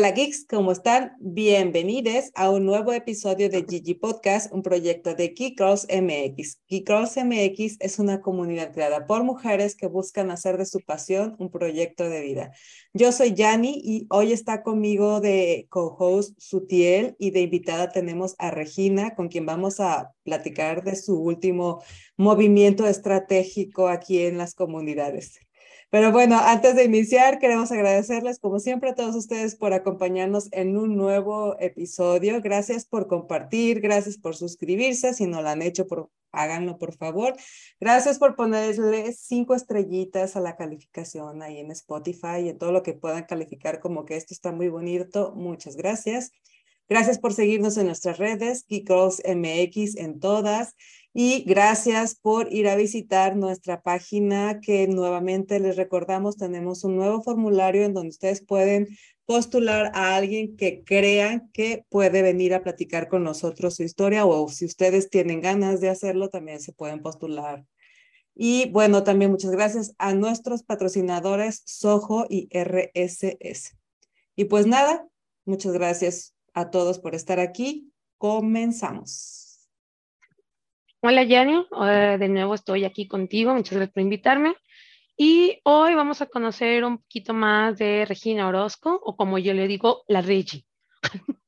Hola geeks, ¿cómo están? Bienvenidos a un nuevo episodio de Gigi Podcast, un proyecto de Geek Girls MX. Geek Girls MX es una comunidad creada por mujeres que buscan hacer de su pasión un proyecto de vida. Yo soy Yani y hoy está conmigo de co-host Sutiel y de invitada tenemos a Regina, con quien vamos a platicar de su último movimiento estratégico aquí en las comunidades. Pero bueno, antes de iniciar, queremos agradecerles, como siempre, a todos ustedes por acompañarnos en un nuevo episodio. Gracias por compartir, gracias por suscribirse. Si no lo han hecho, por, háganlo, por favor. Gracias por ponerle cinco estrellitas a la calificación ahí en Spotify y en todo lo que puedan calificar como que esto está muy bonito. Muchas gracias. Gracias por seguirnos en nuestras redes, Kikos MX en todas. Y gracias por ir a visitar nuestra página que nuevamente les recordamos, tenemos un nuevo formulario en donde ustedes pueden postular a alguien que crean que puede venir a platicar con nosotros su historia o si ustedes tienen ganas de hacerlo, también se pueden postular. Y bueno, también muchas gracias a nuestros patrocinadores Soho y RSS. Y pues nada, muchas gracias a todos por estar aquí. Comenzamos. Hola Yanni, de nuevo estoy aquí contigo, muchas gracias por invitarme. Y hoy vamos a conocer un poquito más de Regina Orozco, o como yo le digo, la Regi.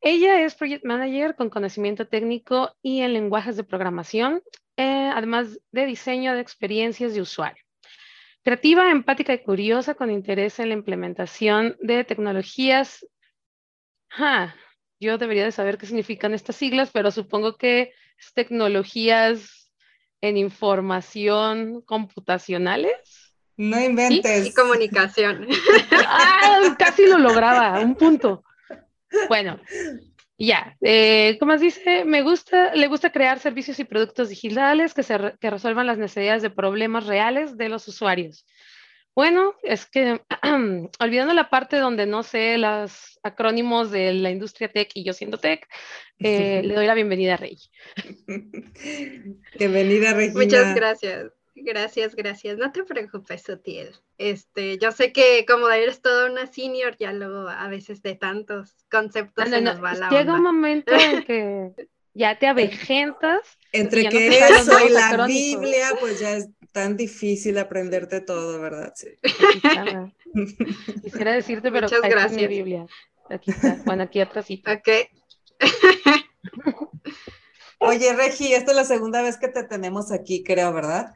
Ella es Project Manager con conocimiento técnico y en lenguajes de programación, eh, además de diseño de experiencias de usuario. Creativa, empática y curiosa con interés en la implementación de tecnologías. yo debería de saber qué significan estas siglas, pero supongo que tecnologías en información computacionales. No inventes. Y comunicación. Ah, casi lo lograba, un punto. Bueno, ya, eh, como dice, me gusta, le gusta crear servicios y productos digitales que, se, que resuelvan las necesidades de problemas reales de los usuarios. Bueno, es que olvidando la parte donde no sé los acrónimos de la industria tech y yo siendo tech, eh, le doy la bienvenida a Rey. bienvenida, Regina. Muchas gracias. Gracias, gracias. No te preocupes, Sotiel. Este, yo sé que como eres toda una senior, ya luego a veces de tantos conceptos se nos va la Llega un momento en que ya te avejentas. Entre que eso y la Biblia, pues ya es tan difícil aprenderte todo, ¿verdad? Sí. Quisiera decirte, pero Muchas gracias. mi Biblia. Aquí está. Bueno, aquí atrás. Ok. Oye, Regi, esta es la segunda vez que te tenemos aquí, creo, ¿verdad?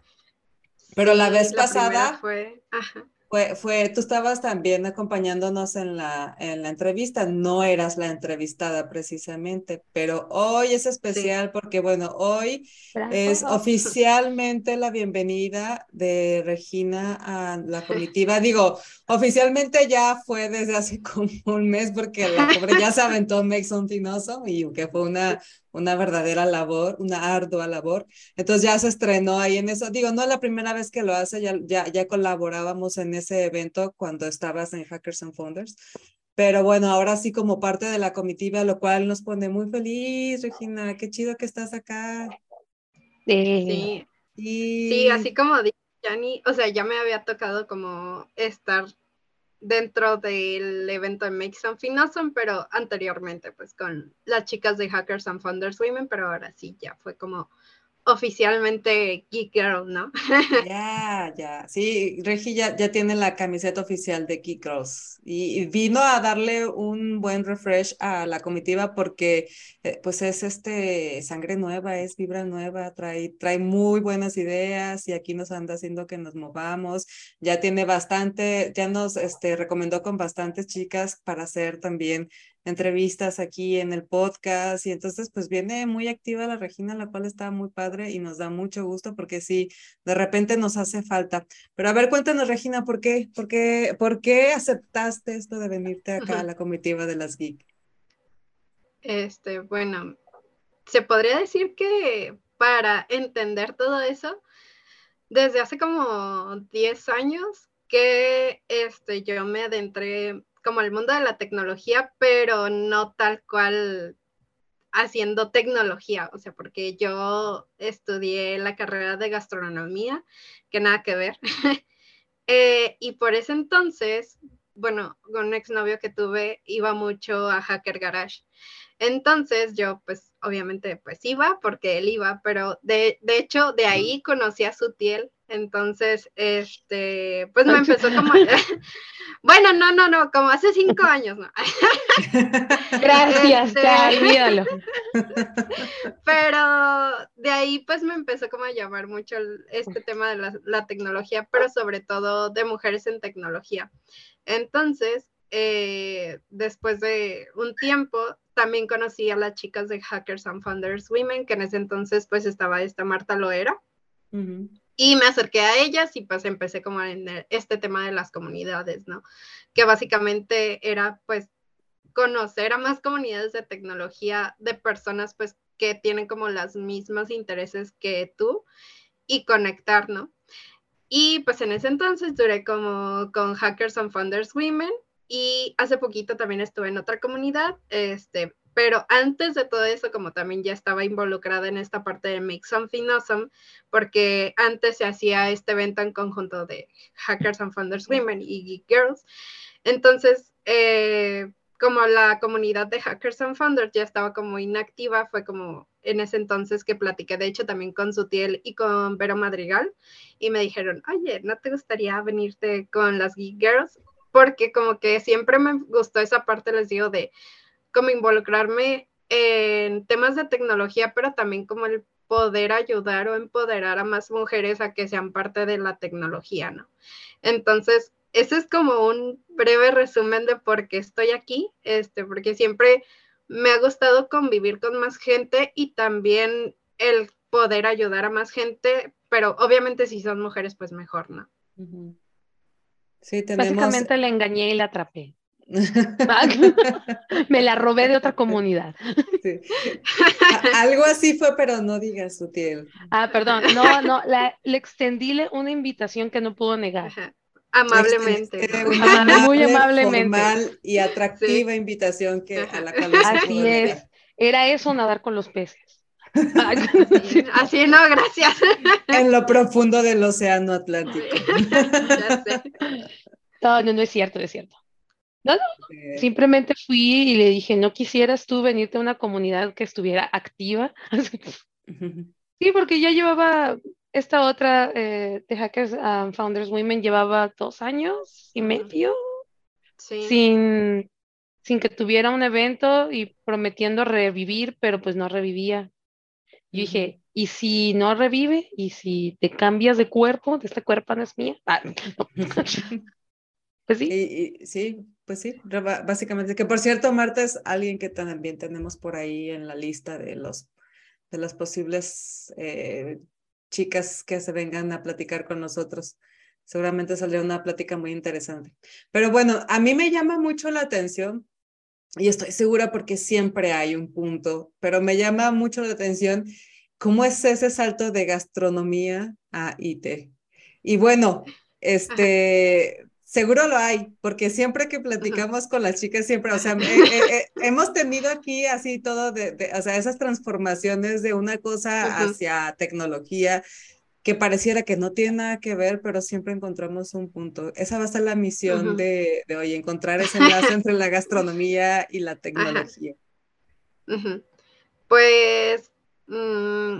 Pero la vez pasada fue, Ajá fue, fue, tú estabas también acompañándonos en la, en la entrevista, no eras la entrevistada precisamente, pero hoy es especial porque, bueno, hoy es oficialmente la bienvenida de Regina a la comitiva. Digo, oficialmente ya fue desde hace como un mes porque la pobre ya se aventó Make Something Awesome y que fue una una verdadera labor, una ardua labor. Entonces ya se estrenó ahí en eso. Digo, no es la primera vez que lo hace, ya, ya, ya colaborábamos en ese evento cuando estabas en Hackers and Founders. Pero bueno, ahora sí como parte de la comitiva, lo cual nos pone muy feliz, Regina. Qué chido que estás acá. Sí. Sí, sí así como dice Jani, o sea, ya me había tocado como estar dentro del evento de Make Something Awesome, pero anteriormente pues con las chicas de Hackers and Founders Women, pero ahora sí ya fue como oficialmente Geek Girl, ¿no? Ya, ya. Sí, Regi ya, tiene la camiseta oficial de Geek Girls y, vino a darle un buen refresh a la comitiva porque eh, pues es este sangre nueva, es vibra nueva, trae, trae muy buenas ideas y aquí nos anda haciendo que nos movamos. Ya tiene bastante, ya nos este, recomendó con bastantes chicas para hacer también entrevistas aquí en el podcast y entonces pues viene muy activa la Regina, la cual está muy padre y nos da mucho gusto porque sí, de repente nos hace falta. Pero a ver, cuéntanos Regina, ¿por qué, por qué, por qué aceptaste esto de venirte acá a la comitiva de las Geek? Este, bueno, se podría decir que para entender todo eso, desde hace como 10 años que este, yo me adentré como el mundo de la tecnología, pero no tal cual haciendo tecnología, o sea, porque yo estudié la carrera de gastronomía, que nada que ver. Eh, y por ese entonces, bueno, con un exnovio que tuve, iba mucho a Hacker Garage. Entonces yo, pues, obviamente, pues iba porque él iba, pero de, de hecho, de ahí conocí a Sutiel. Entonces, este, pues me empezó como, bueno, no, no, no, como hace cinco años, ¿no? Gracias, este... Pero de ahí, pues me empezó como a llamar mucho este tema de la, la tecnología, pero sobre todo de mujeres en tecnología. Entonces, eh, después de un tiempo, también conocí a las chicas de Hackers and Founders Women, que en ese entonces pues estaba esta Marta Loera. Y me acerqué a ellas y pues empecé como en este tema de las comunidades, ¿no? Que básicamente era pues conocer a más comunidades de tecnología de personas pues que tienen como las mismas intereses que tú y conectar, ¿no? Y pues en ese entonces duré como con Hackers and Founders Women y hace poquito también estuve en otra comunidad, este, pero antes de todo eso, como también ya estaba involucrada en esta parte de Make Something Awesome, porque antes se hacía este evento en conjunto de Hackers and Founders Women y Geek Girls. Entonces, eh, como la comunidad de Hackers and Founders ya estaba como inactiva, fue como en ese entonces que platiqué, de hecho, también con Sutiel y con Vero Madrigal, y me dijeron, oye, ¿no te gustaría venirte con las Geek Girls? Porque como que siempre me gustó esa parte, les digo, de como involucrarme en temas de tecnología, pero también como el poder ayudar o empoderar a más mujeres a que sean parte de la tecnología, ¿no? Entonces, ese es como un breve resumen de por qué estoy aquí, este, porque siempre me ha gustado convivir con más gente y también el poder ayudar a más gente, pero obviamente si son mujeres, pues mejor, ¿no? Sí, tenemos... Básicamente le engañé y la atrapé. me la robé de otra comunidad. Algo así fue, pero no digas sutil. Ah, perdón, no, no, le extendíle una invitación que no pudo negar. Amablemente. muy amablemente. Formal y atractiva invitación que, a la cual Así es. Era eso nadar con los peces. Así, no, gracias. En lo profundo del océano Atlántico. No, no, no es cierto, es cierto. No, no, simplemente fui y le dije, ¿no quisieras tú venirte a una comunidad que estuviera activa? sí, porque ya llevaba esta otra eh, de Hackers and Founders Women llevaba dos años y medio sin, sin que tuviera un evento y prometiendo revivir, pero pues no revivía. Yo dije, ¿y si no revive? ¿Y si te cambias de cuerpo? ¿De este cuerpo no es mía? Ah, pues sí. sí, pues sí, básicamente. Que por cierto, Marta es alguien que también tenemos por ahí en la lista de los de las posibles eh, chicas que se vengan a platicar con nosotros. Seguramente saldrá una plática muy interesante. Pero bueno, a mí me llama mucho la atención y estoy segura porque siempre hay un punto, pero me llama mucho la atención cómo es ese salto de gastronomía a IT. Y bueno, este, Seguro lo hay, porque siempre que platicamos con las chicas, siempre, o sea, hemos tenido aquí así todo, de, o sea, esas transformaciones de una cosa hacia tecnología que pareciera que no tiene nada que ver, pero siempre encontramos un punto. Esa va a ser la misión de, de, hoy, encontrar ese enlace entre la gastronomía y la tecnología. Pues mm,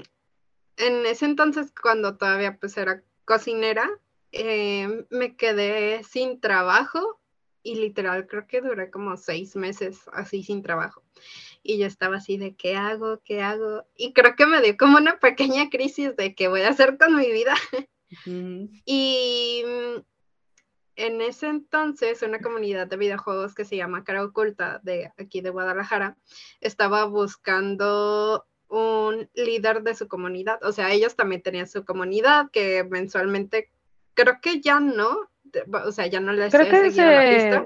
en ese entonces, cuando todavía pues era cocinera, eh, me quedé sin trabajo y literal creo que duré como seis meses así sin trabajo. Y yo estaba así de qué hago, qué hago. Y creo que me dio como una pequeña crisis de qué voy a hacer con mi vida. Y mm, en ese entonces una comunidad de videojuegos que se llama Cara Oculta de aquí de Guadalajara estaba buscando un líder de su comunidad. O sea, ellos también tenían su comunidad que mensualmente creo que ya no, o sea, ya no les creo que se,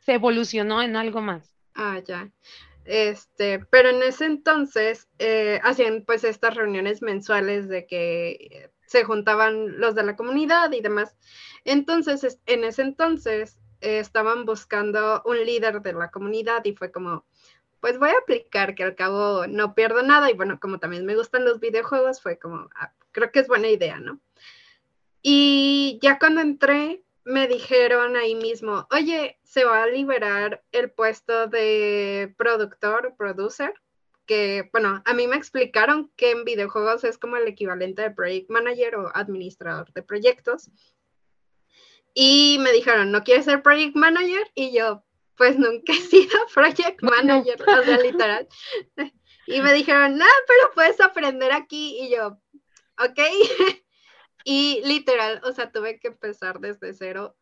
se evolucionó en algo más. Ah, ya. Este, pero en ese entonces eh, hacían pues estas reuniones mensuales de que se juntaban los de la comunidad y demás. Entonces, en ese entonces eh, estaban buscando un líder de la comunidad y fue como, pues voy a aplicar que al cabo no pierdo nada y bueno, como también me gustan los videojuegos, fue como, ah, creo que es buena idea, ¿no? Y ya cuando entré, me dijeron ahí mismo, oye, se va a liberar el puesto de productor, producer, que, bueno, a mí me explicaron que en videojuegos es como el equivalente de project manager o administrador de proyectos. Y me dijeron, ¿no quieres ser project manager? Y yo, pues nunca he sido project manager, o sea, literal. Y me dijeron, no, pero puedes aprender aquí. Y yo, ok. Y literal, o sea, tuve que empezar desde cero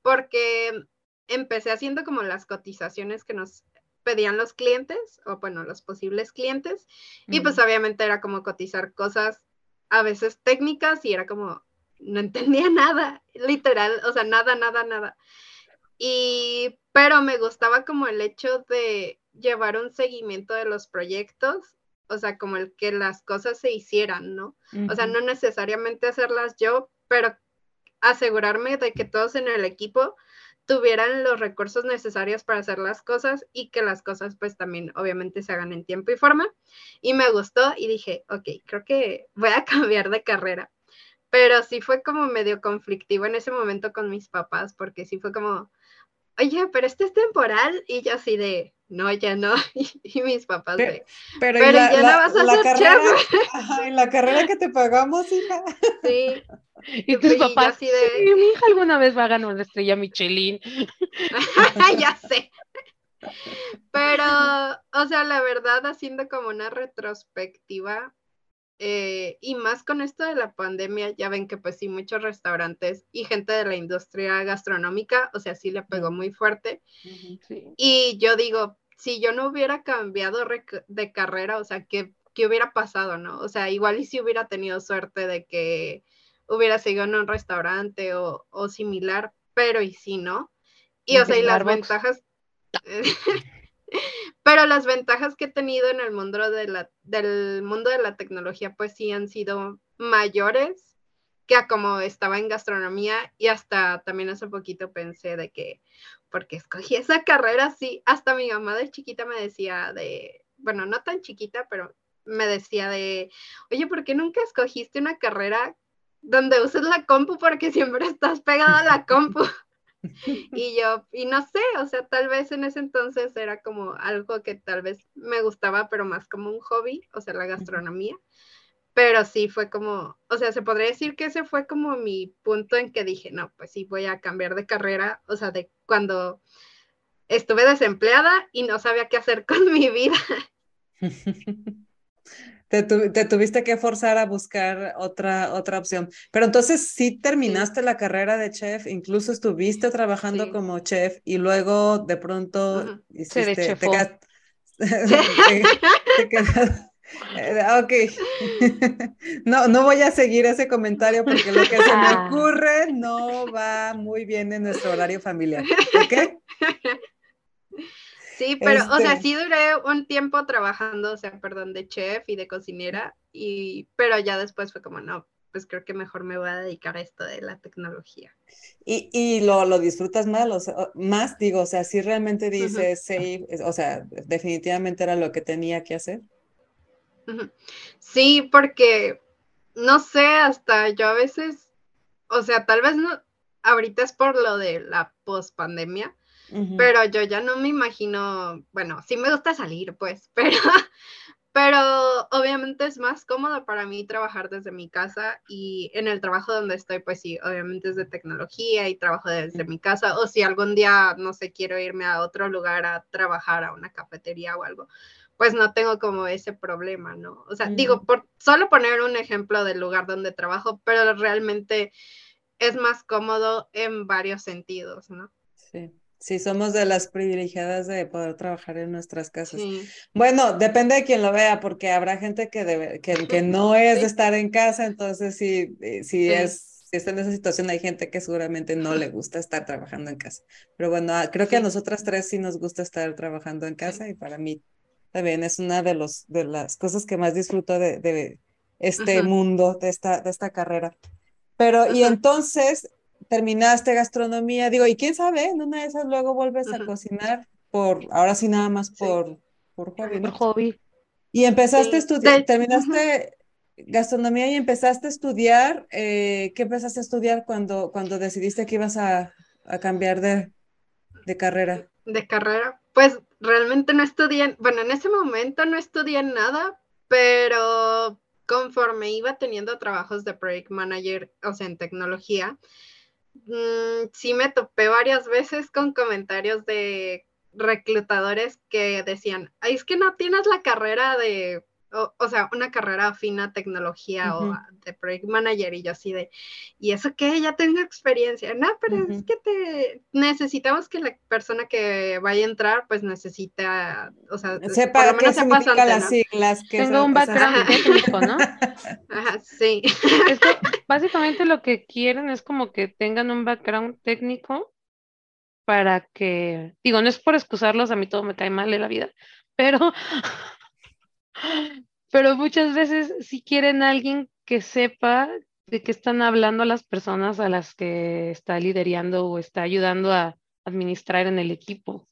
porque empecé haciendo como las cotizaciones que nos pedían los clientes, o bueno, los posibles clientes. Y pues obviamente era como cotizar cosas a veces técnicas y era como, no entendía nada, literal, o sea, nada, nada, nada. Y, pero me gustaba como el hecho de llevar un seguimiento de los proyectos, o sea, como el que las cosas se hicieran, ¿no? O sea, no necesariamente hacerlas yo, pero asegurarme de que todos en el equipo tuvieran los recursos necesarios para hacer las cosas y que las cosas pues también obviamente se hagan en tiempo y forma. Y me gustó y dije, ok, creo que voy a cambiar de carrera pero sí fue como medio conflictivo en ese momento con mis papás, porque sí fue como, oye, pero este es temporal, y yo así de, no, ya no, y, mis papás de, pero, ya no vas a ser carrera, en la carrera que te pagamos, hija. Sí. Y tus papás, así de... mi hija alguna vez va a ganar una estrella Michelin. ya sé. Pero, o sea, la verdad, haciendo como una retrospectiva, eh, y más con esto de la pandemia, ya ven que pues sí, muchos restaurantes y gente de la industria gastronómica, o sea, sí le pegó muy fuerte. Y yo digo, si yo no hubiera cambiado de carrera, o sea, ¿qué, ¿qué, hubiera pasado, no? O sea, igual y si hubiera tenido suerte de que hubiera seguido en un restaurante o, o similar, pero y si no. Y, o sea, y las ventajas... Pero las ventajas que he tenido en el mundo de la, del mundo de la tecnología, pues sí han sido mayores que a como estaba en gastronomía y hasta también hace poquito pensé de que, porque escogí esa carrera, sí, hasta mi mamá de chiquita me decía de, bueno, no tan chiquita, pero me decía de, oye, ¿por qué nunca escogiste una carrera donde uses la compu? Porque siempre estás pegada a la compu. Y yo, y no sé, o sea, tal vez en ese entonces era como algo que tal vez me gustaba, pero más como un hobby, o sea, la gastronomía. Pero sí fue como, o sea, se podría decir que ese fue como mi punto en que dije, no, pues sí, voy a cambiar de carrera, o sea, de cuando estuve desempleada y no sabía qué hacer con mi vida. te, tuviste que forzar a buscar otra, otra opción. Pero entonces sí terminaste la carrera de chef, incluso estuviste trabajando como chef y luego de pronto hiciste, te, eh, ok. No, no voy a seguir ese comentario porque lo que se me ocurre no va muy bien en nuestro horario familiar. ¿Ok? Sí, pero, o sea, este sí duré un tiempo trabajando, o sea, perdón, de chef y de cocinera, y, pero ya después fue como, no, pues creo que mejor me voy a dedicar a esto de la tecnología. ¿Y, y lo, lo, disfrutas más, o más? Digo, o sea, si realmente dices, sí, o sea, definitivamente era lo que tenía que hacer. Sí, porque, no sé, hasta yo a veces, o sea, tal vez no, ahorita es por lo de la post-pandemia, pero yo ya no me imagino, bueno, sí me gusta salir, pues, pero, pero obviamente es más cómodo para mí trabajar desde mi casa y en el trabajo donde estoy, pues sí, obviamente es de tecnología y trabajo desde mi casa, o si algún día, no sé, quiero irme a otro lugar a trabajar a una cafetería o algo, pues no tengo como ese problema, ¿no? O sea, digo, por solo poner un ejemplo del lugar donde trabajo, pero realmente es más cómodo en varios sentidos, ¿no? Sí. Sí, somos de las privilegiadas de poder trabajar en nuestras casas. Bueno, depende de quien lo vea, porque habrá gente que, debe, que, que no es de estar en casa, entonces sí, eh, sí, es, si está en esa situación, hay gente que seguramente no le gusta estar trabajando en casa. Pero bueno, ah, creo que a nosotras tres sí nos gusta estar trabajando en casa y para mí también es una de, los, de las cosas que más disfruto de, de este mundo, de esta, de esta carrera. Pero, y entonces, terminaste gastronomía, digo, y quién sabe, en una de esas luego vuelves a cocinar por, ahora sí nada más por, por hobby. Por hobby. Y empezaste a estudiar, terminaste gastronomía y empezaste a estudiar. Eh, ¿Qué empezaste a estudiar cuando, cuando decidiste que ibas a, a cambiar de, de carrera? De carrera, pues realmente no estudié, bueno, en ese momento no estudié nada, pero conforme iba teniendo trabajos de project manager, o sea, en tecnología, mm, sí me topé varias veces con comentarios de reclutadores que decían, es que no tienes la carrera de o, sea, una carrera afina tecnología o de project manager y yo así de, ¿y eso qué? Ya tengo experiencia. No, pero es que te necesitamos que la persona que vaya a entrar, pues necesita, o sea, sepa por lo menos sepa las siglas. Que Tengo un background técnico, ¿no? Ajá, sí. básicamente lo que quieren es como que tengan un background técnico para que, digo, no es por excusarlos, a mí todo me cae mal en la vida, pero pero muchas veces si quieren alguien que sepa de qué están hablando las personas a las que está liderando o está ayudando a administrar en el equipo.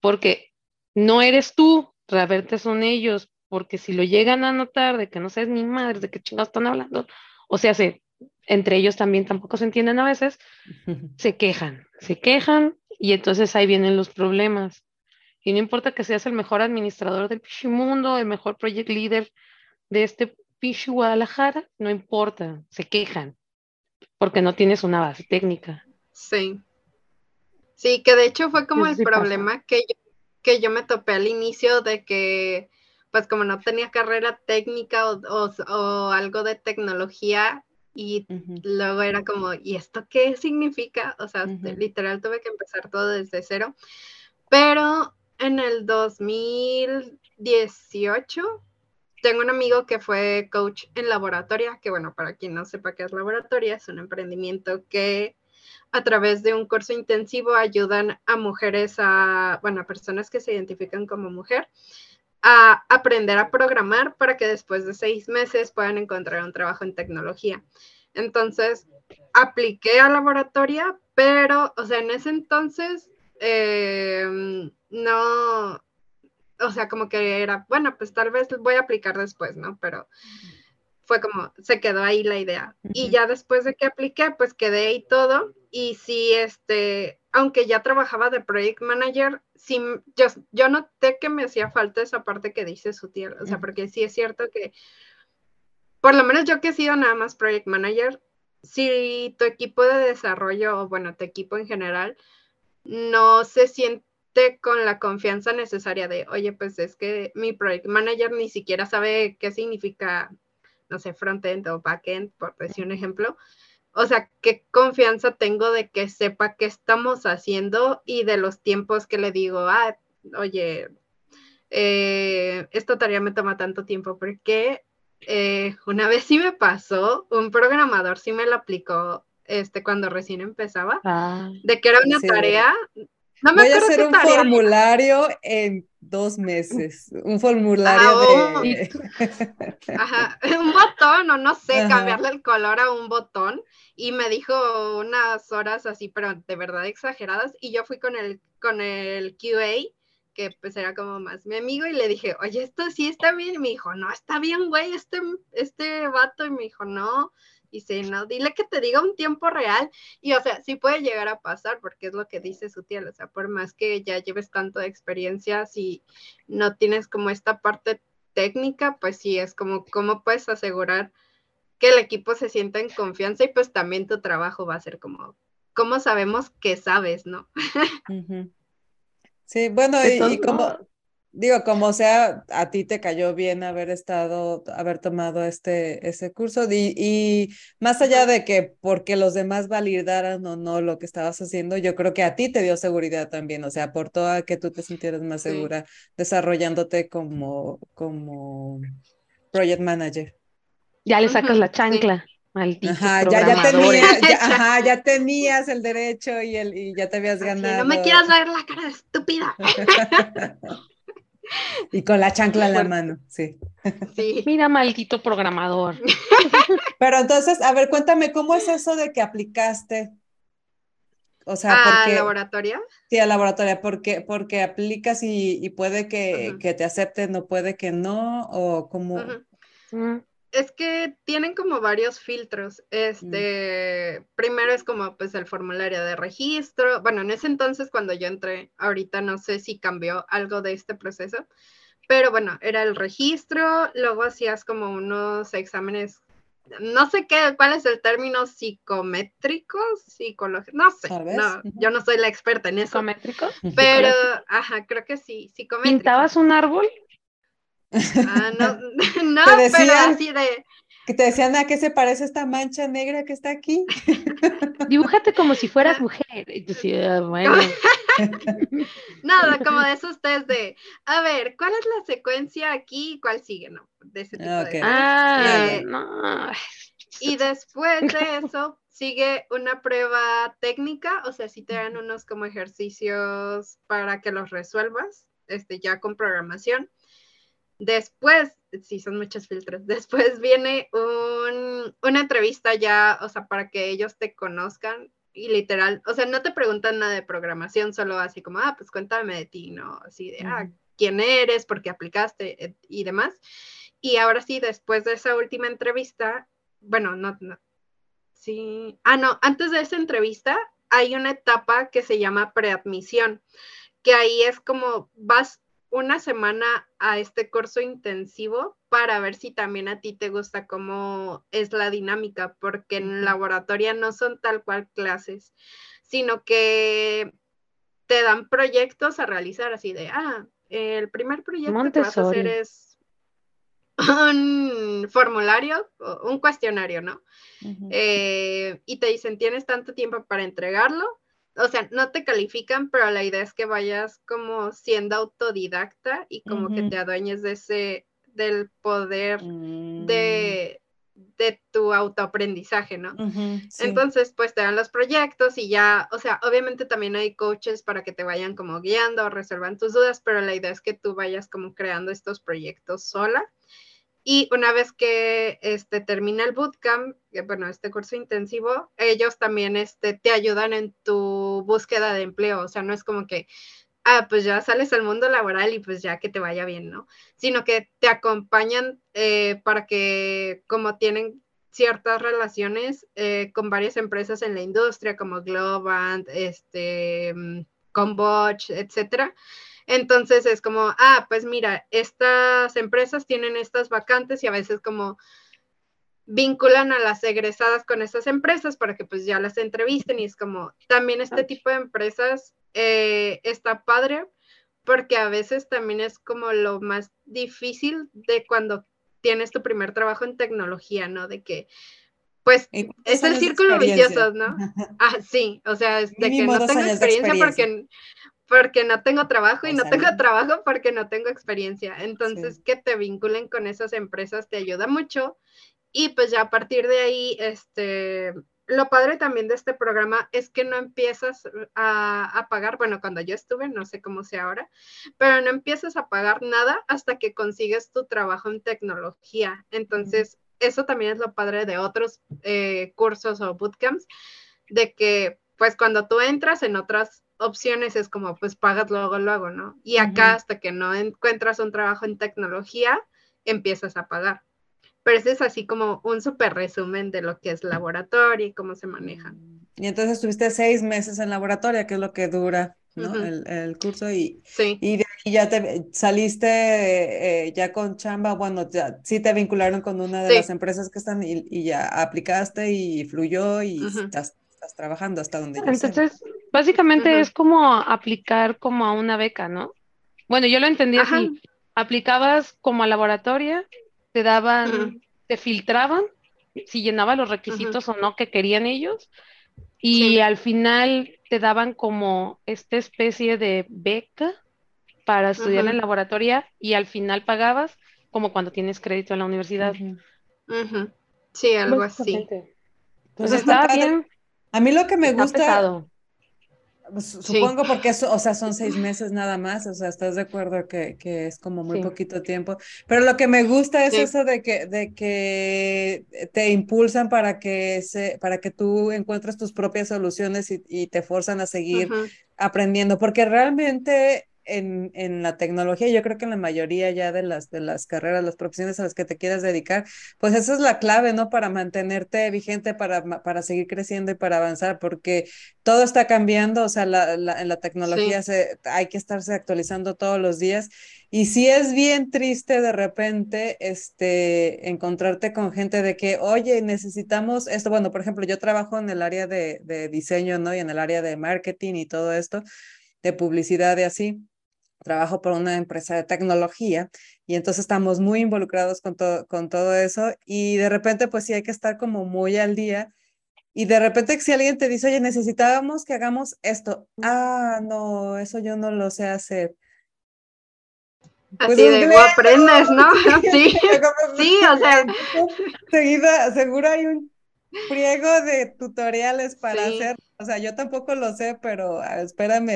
Porque no eres tú, realmente son ellos, porque si lo llegan a notar de que no sabes ni madre de qué chingados están hablando, o sea, se, entre ellos también tampoco se entienden a veces, se quejan, se quejan y entonces ahí vienen los problemas. Y no importa que seas el mejor administrador del Pichi Mundo, el mejor project leader de este Pichi Guadalajara, no importa, se quejan porque no tienes una base técnica. Sí. Sí, que de hecho fue como el problema que yo, que yo me topé al inicio de que, pues como no tenía carrera técnica o, algo de tecnología, y luego era como, ¿y esto qué significa? O sea, literal tuve que empezar todo desde cero. Pero en el 2018 tengo un amigo que fue coach en laboratoria, que bueno, para quien no sepa qué es laboratoria, es un emprendimiento que a través de un curso intensivo ayudan a mujeres, a, bueno, a personas que se identifican como mujer, a aprender a programar para que después de seis meses puedan encontrar un trabajo en tecnología. Entonces, apliqué a laboratoria, pero, o sea, en ese entonces eh, no, o sea, como que era, bueno, pues tal vez voy a aplicar después, ¿no? Pero fue como, se quedó ahí la idea. Y ya después de que apliqué, pues quedé ahí todo. Y sí, este, aunque ya trabajaba de project manager, sí, yo, yo noté que me hacía falta esa parte que dice su tía, o sea, porque sí es cierto que, por lo menos yo que he sido nada más project manager, si tu equipo de desarrollo, o bueno, tu equipo en general, no se siente con la confianza necesaria de, oye, pues es que mi project manager ni siquiera sabe qué significa, no sé, frontend o backend, por decir un ejemplo. O sea, qué confianza tengo de que sepa qué estamos haciendo y de los tiempos que le digo, ah, oye, eh, esta tarea me toma tanto tiempo porque eh, una vez sí me pasó, un programador sí me lo aplicó este, cuando recién empezaba, ah, de que era una tarea, Voy a hacer un formulario en dos meses. Un formulario ah, de. Oh. Ajá, un botón, o no sé, cambiarle el color a un botón. Y me dijo unas horas así, pero de verdad exageradas. Y yo fui con el, con el QA, que pues era como más mi amigo, y le dije, oye, esto sí está bien. Y me dijo, no, está bien, güey, este, este vato. Y me dijo, no, y si no, dile que te diga un tiempo real. Y o sea, sí puede llegar a pasar, porque es lo que dice su tía, o sea, por más que ya lleves tanto de experiencia, si no tienes como esta parte técnica, pues sí, es como cómo puedes asegurar que el equipo se sienta en confianza y pues también tu trabajo va a ser como, ¿cómo sabemos que sabes, no? Sí, bueno, y, como, digo, como sea, a ti te cayó bien haber estado, haber tomado este, ese curso y, y, más allá de que porque los demás validaran o no lo que estabas haciendo, yo creo que a ti te dio seguridad también, o sea, aportó a que tú te sintieras más segura desarrollándote como, como project manager. Ya le sacas la chancla. Maldito ajá, ya, ya, tenías, ya, ajá, ya tenías el derecho y, el, y ya te habías ganado. no me quieras ver la cara de estúpida. Y con la chancla en la mano, sí. sí. Mira, maldito programador. Pero entonces, a ver, cuéntame, ¿cómo es eso de que aplicaste? O sea, ¿A porque, laboratorio? Sí, a laboratorio, porque, porque aplicas y, puede que, te acepten, no puede que no, o como... es que tienen como varios filtros. Este, primero es como pues el formulario de registro. Bueno, en ese entonces cuando yo entré, ahorita no sé si cambió algo de este proceso, pero bueno, era el registro, luego hacías como unos exámenes, no sé qué, cuál es el término psicométricos, psicológicos, no sé, no, yo no soy la experta en eso. ¿Psicométricos? Pero, ajá, creo que sí, psicométricos. ¿Pintabas un árbol? Ah, no, no pero así de... Que te decían a qué se parece esta mancha negra que está aquí. Dibújate como si fueras mujer. decía, bueno. Nada, como de esos test de, a ver, ¿cuál es la secuencia aquí y cuál sigue? No, de ese tipo de Ah, eh, no. Y después de eso sigue una prueba técnica, o sea, si te dan unos como ejercicios para que los resuelvas, este, ya con programación. Después, sí, son muchos filtros. Después viene una entrevista ya, o sea, para que ellos te conozcan y literal, o sea, no te preguntan nada de programación, solo así como, ah, pues cuéntame de ti, ¿no? Así de, ah, quién eres, por qué aplicaste y demás. Y ahora sí, después de esa última entrevista, bueno, no, no, sí, ah, no, antes de esa entrevista hay una etapa que se llama preadmisión, que ahí es como vas una semana a este curso intensivo para ver si también a ti te gusta cómo es la dinámica, porque en laboratorio no son tal cual clases, sino que te dan proyectos a realizar así de, ah, el primer proyecto que vas a hacer es un formulario, un cuestionario, ¿no? Eh, y te dicen, tienes tanto tiempo para entregarlo, o sea, no te califican, pero la idea es que vayas como siendo autodidacta y como que te adueñes de ese, del poder mm. de, de tu autoaprendizaje, ¿no? Entonces, pues te dan los proyectos y ya, o sea, obviamente también hay coaches para que te vayan como guiando, resuelvan tus dudas, pero la idea es que tú vayas como creando estos proyectos sola. Y una vez que este, termina el bootcamp, bueno, este curso intensivo, ellos también este, te ayudan en tu búsqueda de empleo. O sea, no es como que, ah, pues ya sales al mundo laboral y pues ya que te vaya bien, ¿no? Sino que te acompañan eh, para que, como tienen ciertas relaciones eh, con varias empresas en la industria, como Globant, este, mm, Comboch, etcétera, entonces es como, ah, pues mira, estas empresas tienen estas vacantes y a veces como vinculan a las egresadas con estas empresas para que pues ya las entrevisten y es como, también este tipo de empresas eh, está padre porque a veces también es como lo más difícil de cuando tienes tu primer trabajo en tecnología, ¿no? De que, pues, es el círculo vicioso, ¿no? Ah, sí, o sea, de que no tengo experiencia, porque porque no tengo trabajo y no tengo trabajo porque no tengo experiencia. Entonces, que te vinculen con esas empresas te ayuda mucho. Y pues ya a partir de ahí, este, lo padre también de este programa es que no empiezas a, pagar, bueno, cuando yo estuve, no sé cómo sea ahora, pero no empiezas a pagar nada hasta que consigues tu trabajo en tecnología. Entonces, eso también es lo padre de otros eh, cursos o bootcamps, de que pues cuando tú entras en otras opciones es como, pues pagas luego, luego, ¿no? Y acá hasta que no encuentras un trabajo en tecnología, empiezas a pagar. Pero ese es así como un súper resumen de lo que es laboratorio y cómo se maneja. Mm. Y entonces estuviste seis meses en laboratorio, que es lo que dura, ¿no? el, curso y, y de ahí ya te saliste eh, ya con chamba, bueno, ya, sí te vincularon con una de las empresas que están y, ya aplicaste y fluyó y estás, trabajando hasta donde Entonces, Básicamente es como aplicar como a una beca, ¿no? Bueno, yo lo entendí así. Aplicabas como a laboratorio, te daban, te filtraban si llenaba los requisitos o no que querían ellos, y al final te daban como esta especie de beca para estudiar en laboratorio y al final pagabas como cuando tienes crédito en la universidad. Sí, algo así. Pues está bien. A mí lo que me gusta, supongo porque eso, o sea, son seis meses nada más, o sea, ¿estás de acuerdo que, que es como muy poquito tiempo? Pero lo que me gusta es eso de que, de que te impulsan para que, se, para que tú encuentres tus propias soluciones y, y te forzan a seguir aprendiendo, porque realmente en, en, la tecnología, yo creo que en la mayoría ya de las, de las carreras, las profesiones a las que te quieras dedicar, pues esa es la clave, ¿no? Para mantenerte vigente, para, para seguir creciendo y para avanzar, porque todo está cambiando, o sea, la, la, en la tecnología se, hay que estarse actualizando todos los días. Y sí es bien triste de repente este, encontrarte con gente de que, oye, necesitamos esto. Bueno, por ejemplo, yo trabajo en el área de, de diseño, ¿no? Y en el área de marketing y todo esto, de publicidad y así trabajo por una empresa de tecnología y entonces estamos muy involucrados con, todo con todo eso y de repente pues sí hay que estar como muy al día y de repente si alguien te dice, oye, necesitábamos que hagamos esto, ah, no, eso yo no lo sé hacer. Pues Así de aprendes, ¿no? Sí, sí, o sea. Seguida, seguro hay un friego de tutoriales para hacer. O sea, yo tampoco lo sé, pero ah, espérame,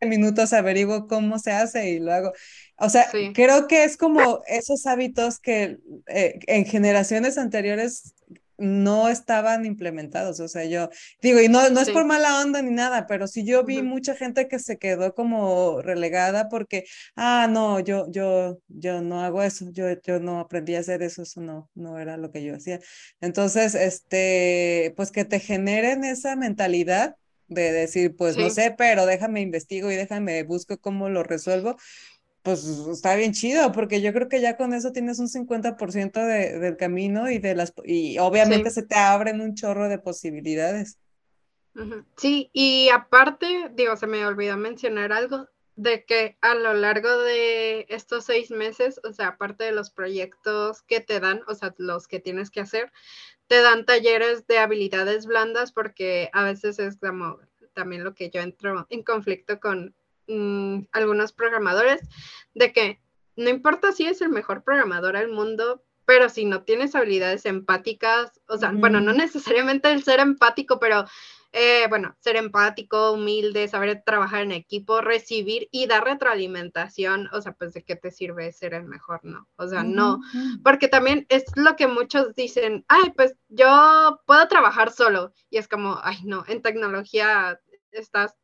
en minutos averiguo cómo se hace y lo hago. O sea, creo que es como esos hábitos que eh, en generaciones anteriores no estaban implementados. O sea, yo digo, y no, no es por mala onda ni nada, pero sí yo vi mucha gente que se quedó como relegada porque, ah, no, yo, yo, yo no hago eso, yo, yo no aprendí a hacer eso, eso no, no era lo que yo hacía. Entonces, este, pues que te generen esa mentalidad de decir, pues no sé, pero déjame investigo y déjame busco cómo lo resuelvo, pues está bien chido, porque yo creo que ya con eso tienes un 50% de, del camino y de las y obviamente se te abren un chorro de posibilidades. Sí, y aparte, digo, se me olvidó mencionar algo de que a lo largo de estos seis meses, o sea, aparte de los proyectos que te dan, o sea, los que tienes que hacer, te dan talleres de habilidades blandas porque a veces es como también lo que yo entro en conflicto con Mm, algunos programadores de que no importa si es el mejor programador del mundo, pero si no tienes habilidades empáticas, o sea, bueno, no necesariamente el ser empático, pero eh, bueno, ser empático, humilde, saber trabajar en equipo, recibir y dar retroalimentación, o sea, pues de qué te sirve ser el mejor, ¿no? O sea, no, porque también es lo que muchos dicen, ay, pues yo puedo trabajar solo, y es como, ay, no, en tecnología estás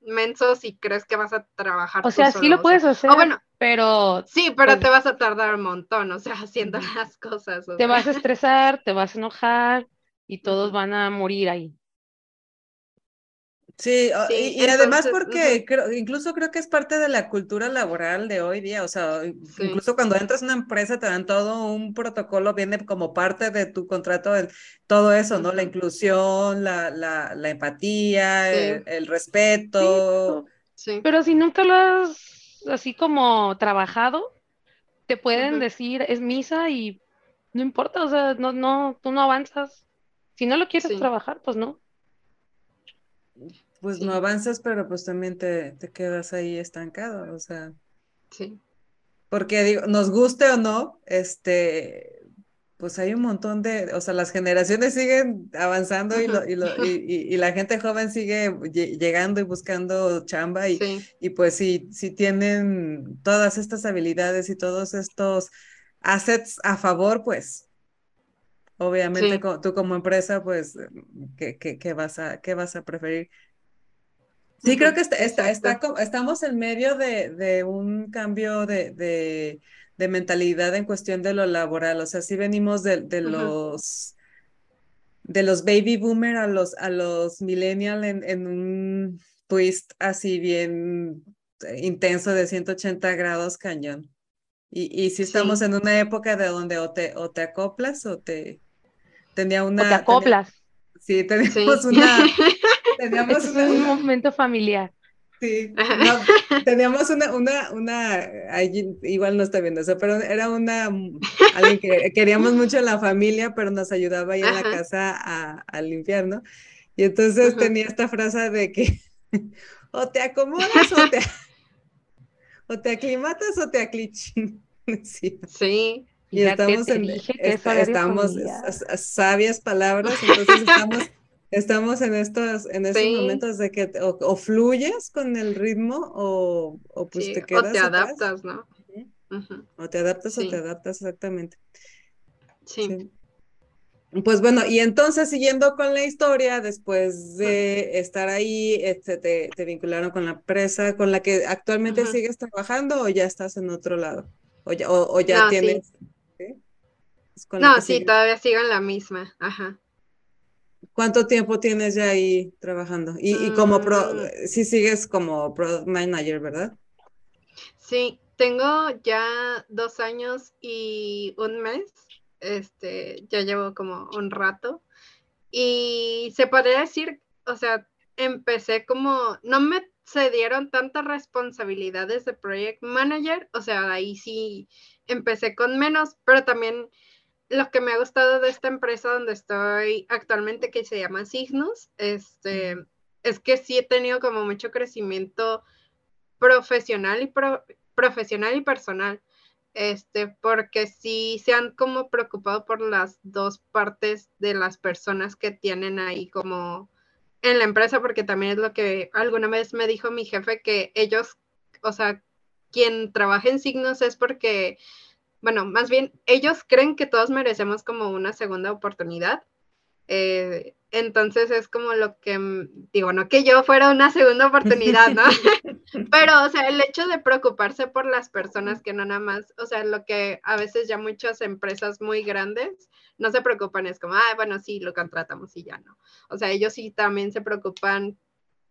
mensos y crees que vas a trabajar. O sea, sí lo puedes hacer, bueno, pero... Sí, pero pues te vas a tardar un montón, o sea, haciendo las cosas. te vas a estresar, te vas a enojar y todos van a morir ahí. Sí, y, además porque creo, incluso creo que es parte de la cultura laboral de hoy día, o sea, incluso cuando entras a una empresa te dan todo un protocolo, viene como parte de tu contrato, el, todo eso, ¿no? La inclusión, la, la, la empatía, el, respeto. Sí. Pero si nunca lo has así como trabajado, te pueden decir, es misa y no importa, o sea, no, no, tú no avanzas. Si no lo quieres trabajar, pues no pues no avanzas, pero pues también te, te, quedas ahí estancado, o sea. Sí. Porque digo, nos guste o no, este, pues hay un montón de, o sea, las generaciones siguen avanzando y, lo, y, lo, y, y, la gente joven sigue llegando y buscando chamba y, y pues si, si tienen todas estas habilidades y todos estos assets a favor, pues obviamente tú como empresa, pues, ¿qué, qué, qué vas a, ¿qué vas a preferir? Sí, creo que está, está, está, estamos en medio de, de un cambio de, de, de, mentalidad en cuestión de lo laboral. O sea, sí venimos de, los de los baby boomer a los, a los millennial en, en un twist así bien intenso de 180 grados cañón. Y, y sí estamos en una época de donde o te, o te acoplas o te tenía una... O te acoplas. sí, tenemos una Teníamos un momento familiar. Sí, teníamos una, una, una, igual no está viendo eso, pero era una, alguien que queríamos mucho en la familia, pero nos ayudaba ahí en la casa a, a, limpiar, ¿no? Y entonces tenía esta frase de que o te acomodas o te, o te aclimatas o te aclichin. Sí. sí. Y estamos en, estamos, sabias palabras, entonces estamos Estamos en estos, en estos momentos de que o, fluyes con el ritmo o, o pues te quedas. O te adaptas, ¿no? O te adaptas o te adaptas, exactamente. Sí. Pues bueno, y entonces siguiendo con la historia, después de estar ahí, este, te, te, vincularon con la empresa con la que actualmente sigues trabajando o ya estás en otro lado? ¿O ya, o, ya tienes... No, sí, todavía sigo en la misma, ajá. ¿Cuánto tiempo tienes ya ahí trabajando? Y, y como pro, mm. sí sigues como product manager, ¿verdad? Sí, tengo ya dos años y un mes este, ya llevo como un rato. Y se podría decir, o sea, empecé como, no me se dieron tantas responsabilidades de project manager, o sea, ahí sí empecé con menos, pero también lo que me ha gustado de esta empresa donde estoy actualmente, que se llama Signos, este, es que sí he tenido como mucho crecimiento profesional y profesional y personal este, porque sí se han como preocupado por las dos partes de las personas que tienen ahí como en la empresa, porque también es lo que alguna vez me dijo mi jefe, que ellos, o sea, quien trabaja en signos es porque, bueno, más bien ellos creen que todos merecemos como una segunda oportunidad. Eh, entonces es como lo que, mm, digo, no que yo fuera una segunda oportunidad, ¿no? Pero, o sea, el hecho de preocuparse por las personas que no nada más, o sea, lo que a veces ya muchas empresas muy grandes no se preocupan, es como, ah, bueno, sí, lo contratamos y ya no. O sea, ellos sí también se preocupan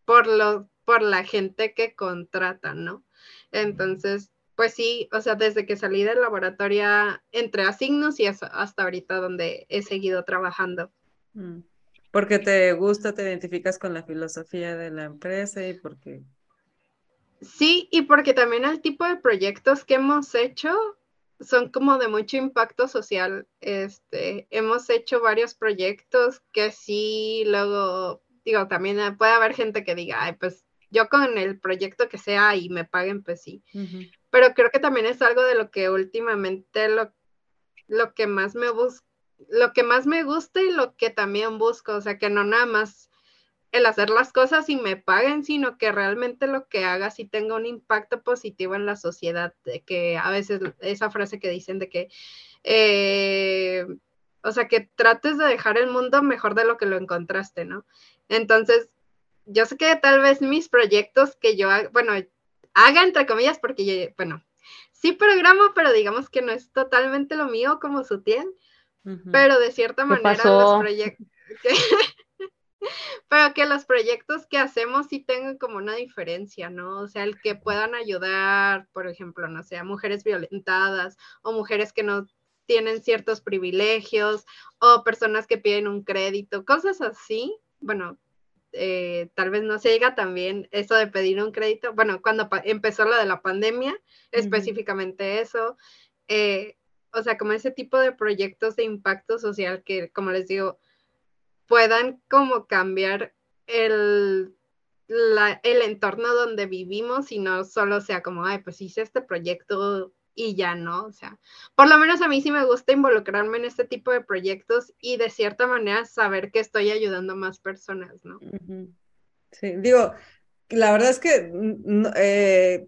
por, lo, por la gente que contratan, ¿no? Entonces, pues sí, o sea, desde que salí del laboratorio entré a Signos y hasta ahorita donde he seguido trabajando. Mm. Porque te gusta, te identificas con la filosofía de la empresa y porque... Sí, y porque también el tipo de proyectos que hemos hecho son como de mucho impacto social. Este, hemos hecho varios proyectos que sí, luego, digo, también puede haber gente que diga, ay, pues yo con el proyecto que sea y me paguen, pues sí. Pero creo que también es algo de lo que últimamente lo, lo que más me busca lo que más me gusta y lo que también busco, o sea, que no nada más el hacer las cosas y me paguen, sino que realmente lo que haga sí tenga un impacto positivo en la sociedad, que a veces esa frase que dicen de que, eh, o sea, que trates de dejar el mundo mejor de lo que lo encontraste, ¿no? Entonces, yo sé que tal vez mis proyectos que yo, bueno, haga entre comillas, porque, yo, bueno, sí programo, pero digamos que no es totalmente lo mío como su tía pero de cierta manera los proyectos... pero que los proyectos que hacemos sí tengan como una diferencia, ¿no? O sea, el que puedan ayudar, por ejemplo, no sé, a mujeres violentadas o mujeres que no tienen ciertos privilegios o personas que piden un crédito, cosas así. Bueno, eh, tal vez no se llega también eso de pedir un crédito. Bueno, cuando empezó lo de la pandemia, específicamente eso. Eh, o sea, como ese tipo de proyectos de impacto social que, como les digo, puedan como cambiar el, el entorno donde vivimos y no solo sea como, ay, pues hice este proyecto y ya no, o sea, por lo menos a mí sí me gusta involucrarme en este tipo de proyectos y de cierta manera saber que estoy ayudando a más personas, ¿no? Sí, digo, la verdad es que mm, eh,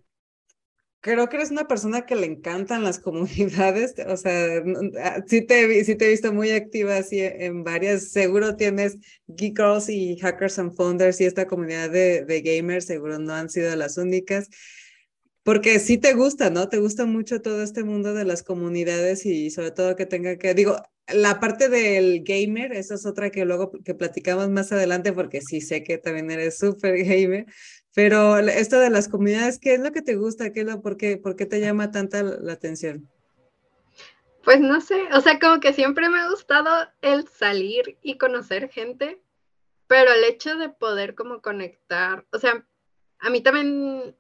creo que eres una persona que le encantan las comunidades, o sea, ah, sí te, sí te he visto muy activa así en varias, seguro tienes Geek Girls y Hackers and Founders y esta comunidad de, de gamers, seguro no han sido las únicas, porque sí te gusta, ¿no? Te gusta mucho todo este mundo de las comunidades y sobre todo que tenga que, digo, la parte del gamer, esa es otra que luego que platicamos más adelante, porque sí sé que también eres súper gamer, pero esto de las comunidades, ¿qué es lo que te gusta? ¿Qué es lo, por, qué, por qué te llama tanta la atención? Pues no sé, o sea, como que siempre me ha gustado el salir y conocer gente, pero el hecho de poder como conectar, o sea, a mí también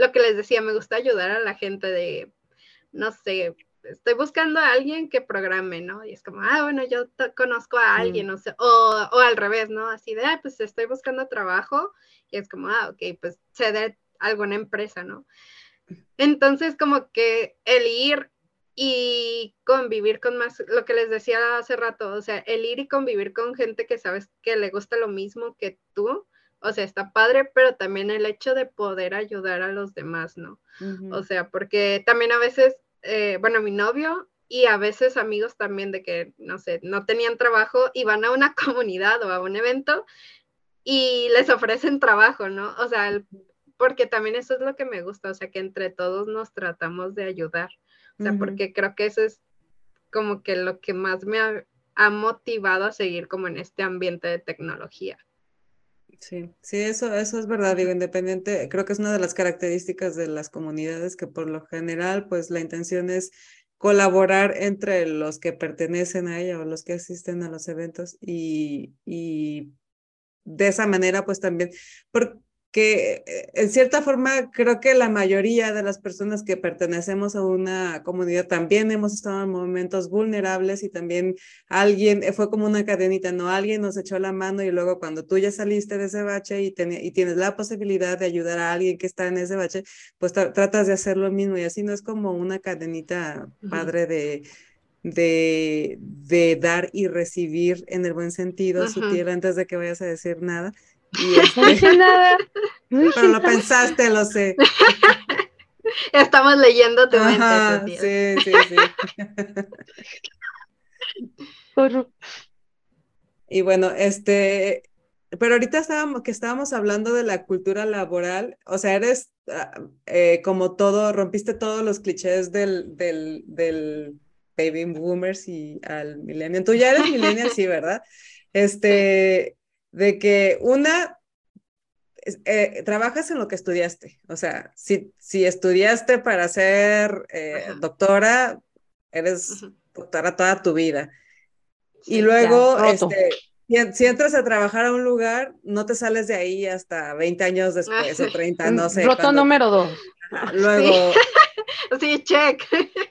lo que les decía, me gusta ayudar a la gente de, no sé, estoy buscando a alguien que programe, ¿no? Y es como, ah, bueno, yo conozco a alguien, mm. o, sea, o, al revés, ¿no? Así de, ah, pues estoy buscando trabajo y es como, ah, ok, pues sé de alguna empresa, ¿no? Entonces, como que el ir y convivir con más, lo que les decía hace rato, o sea, el ir y convivir con gente que sabes que le gusta lo mismo que tú, o sea, está padre, pero también el hecho de poder ayudar a los demás, ¿no? O sea, porque también a veces eh, bueno, mi novio y a veces amigos también de que, no sé, no tenían trabajo y van a una comunidad o a un evento y les ofrecen trabajo, ¿no? O sea, porque también eso es lo que me gusta, o sea, que entre todos nos tratamos de ayudar, o sea, porque creo que eso es como que lo que más me ha, ha motivado a seguir como en este ambiente de tecnología. Sí, sí, eso, eso es verdad, digo, independiente, creo que es una de las características de las comunidades que por lo general, pues la intención es colaborar entre los que pertenecen a ella o los que asisten a los eventos y, y de esa manera, pues también, que eh, en cierta forma creo que la mayoría de las personas que pertenecemos a una comunidad también hemos estado en momentos vulnerables y también alguien, eh, fue como una cadenita, ¿no? Alguien nos echó la mano y luego cuando tú ya saliste de ese bache y, y tienes la posibilidad de ayudar a alguien que está en ese bache, pues tratas de hacer lo mismo y así no es como una cadenita padre de de, de dar y recibir en el buen sentido, sutil, antes de que vayas a decir nada. Y no dije nada. pero lo pensaste, lo sé. Estamos leyendo tu mente. Sí, sí, sí. y bueno, este, pero ahorita estábamos, que estábamos hablando de la cultura laboral, o sea, eres ah, eh, como todo, rompiste todos los clichés del, del, del baby boomers y al millennial. Tú ya eres millennial, sí, ¿verdad? Este, de que una, eh, trabajas en lo que estudiaste, o sea, si, si estudiaste para ser eh, doctora, eres doctora toda tu vida. y luego, este, si, entras a trabajar a un lugar, no te sales de ahí hasta 20 años después o 30, no sé. Roto número dos. Luego, Sí, check.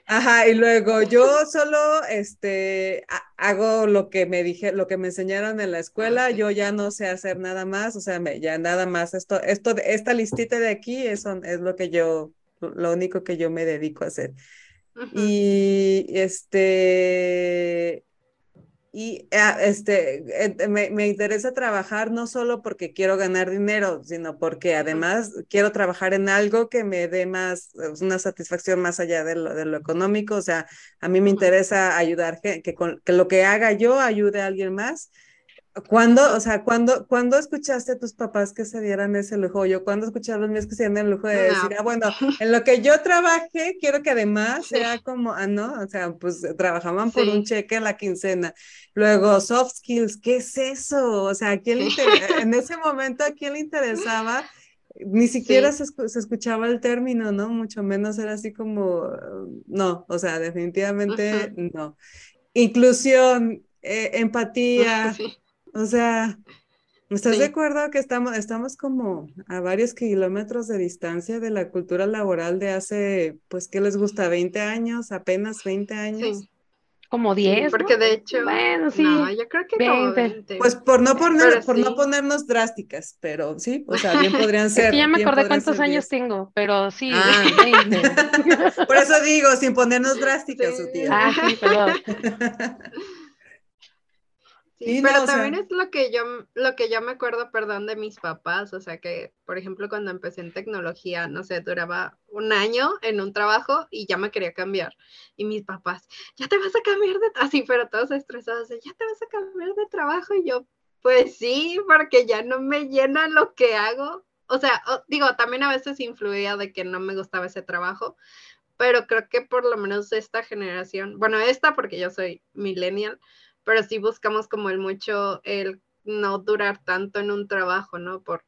Ajá, y luego yo solo este hago lo que me dije, lo que me enseñaron en la escuela, yo ya no sé hacer nada más, o sea, me, ya nada más esto, esto, esta listita de aquí, es lo que yo, lo único que yo me dedico a hacer. Y este, y ah, este, eh, me, me, interesa trabajar no solo porque quiero ganar dinero, sino porque además quiero trabajar en algo que me dé más, una satisfacción más allá de lo, de lo económico. O sea, a mí me interesa ayudar, que, que, que lo que haga yo ayude a alguien más ¿Cuándo, o sea, cuando, cuando escuchaste a tus papás que se dieran ese lujo? Yo cuando escuché a los míos que se dieran el lujo de decir, ah, bueno, en lo que yo trabajé, quiero que además sea como, ah, no, o sea, pues trabajaban por un cheque en la quincena. Luego, soft skills, ¿qué es eso? O sea, ¿a quién en ese momento, ¿a quién le interesaba? Ni siquiera se, se, escuchaba el término, ¿no? Mucho menos era así como, no, o sea, definitivamente no. Inclusión, eh, empatía. O sea, ¿estás de acuerdo que estamos, estamos como a varios kilómetros de distancia de la cultura laboral de hace, pues, ¿qué les gusta? ¿20 años? ¿Apenas 20 años? Como 10. porque de hecho, bueno, sí. No, yo creo que 20. Pues por no poner, por no ponernos drásticas, pero sí, o sea, bien podrían ser. ya me acordé cuántos años tengo, pero sí, ah. 20. por eso digo, sin ponernos drásticas, su tía. Ah, sí, perdón. Sí, pero también es lo que yo lo que yo me acuerdo, perdón, de mis papás, o sea que, por ejemplo, cuando empecé en tecnología, no sé, duraba un año en un trabajo y ya me quería cambiar. Y mis papás, ya te vas a cambiar de, así, pero todos estresados, ya te vas a cambiar de trabajo. Y yo, pues sí, porque ya no me llena lo que hago. O sea, digo, también a veces influía de que no me gustaba ese trabajo, pero creo que por lo menos esta generación, bueno, esta porque yo soy millennial, pero sí buscamos como el mucho, el no durar tanto en un trabajo, ¿no? Por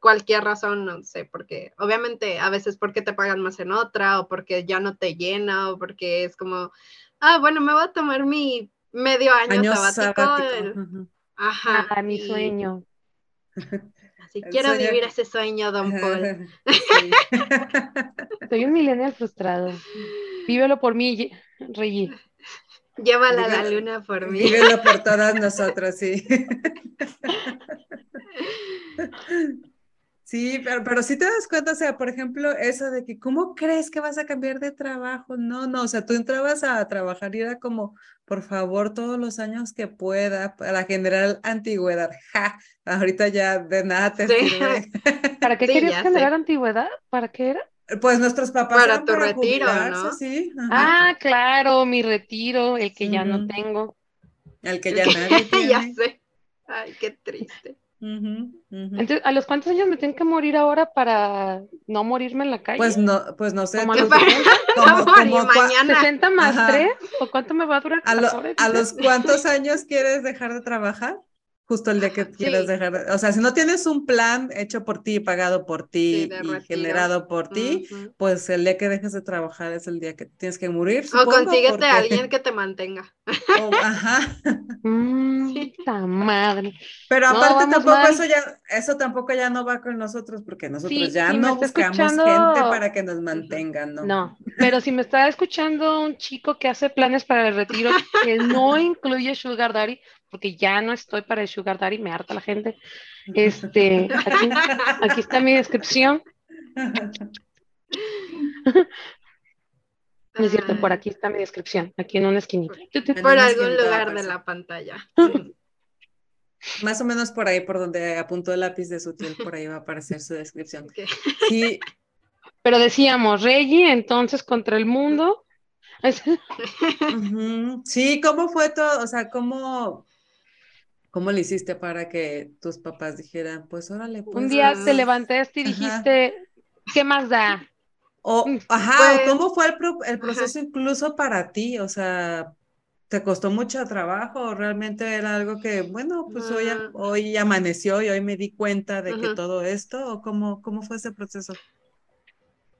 cualquier razón, no sé, porque obviamente a veces porque te pagan más en otra o porque ya no te llena o porque es como, ah, bueno, me voy a tomar mi medio año, sabático. Ajá. Ah, mi sueño. Así quiero vivir ese sueño, don Paul. Soy un millennial frustrado. Vívelo por mí, Reggie. Llévala a la luna por mí. Vívelo por todas nosotras, sí. Sí, pero, pero sí te das cuenta, o sea, por ejemplo, eso de que, ¿cómo crees que vas a cambiar de trabajo? No, no, o sea, tú entrabas a trabajar y era como, por favor, todos los años que pueda para generar antigüedad. Ja, ahorita ya de nada te sirve. ¿Para qué querías generar antigüedad? ¿Para qué era? Pues nuestros papás. Para tu retiro, ¿no? Sí. Ah, claro, mi retiro, el que ya no tengo. El que ya nadie tiene. ya sé. Ay, qué triste. Entonces, ¿a los cuántos años me tengo que morir ahora para no morirme en la calle? Pues no, pues no sé. Como a los- como cua- mañana. 60 más Ajá. 3 o cuánto me va a durar? ¿A, lo- a los cuántos años quieres dejar de trabajar? Justo el día que quieras dejar. de- O sea, si no tienes un plan hecho por ti, pagado por ti Sí, y retiro. generado por ti, pues el día que dejes de trabajar es el día que tienes que morir. O consíguete porque- a alguien que te mantenga. o- ajá. Mm, Sí. puta madre. Pero aparte tampoco mal. eso ya, eso tampoco ya no va con nosotros, porque nosotros Sí, ya sí, no buscamos escuchando- gente para que nos mantengan, ¿no? No, pero si me está escuchando un chico que hace planes para el retiro que no incluye Sugar Daddy, porque ya no estoy para el Sugar Daddy, me harta la gente. Este, aquí, aquí está mi descripción. No es cierto, por aquí está mi descripción, aquí en una esquinita. Por algún lugar de aparece. la pantalla. Más o menos por ahí, por donde apuntó el lápiz de su por ahí va a aparecer su descripción. Sí, Pero decíamos, Reggie, entonces contra el mundo. Sí, ¿cómo fue todo? O sea, ¿cómo, cómo le hiciste para que tus papás dijeran, pues órale, pues. Un día te levantaste y ajá. dijiste, ¿qué más da? O, Mm, ajá, pues, ¿cómo fue el, pro- el proceso incluso para ti? O sea, ¿te costó mucho trabajo? ¿O realmente era algo que, bueno, pues hoy, Mm. hoy amaneció y hoy me di cuenta de que todo esto? ¿O cómo, cómo fue ese proceso?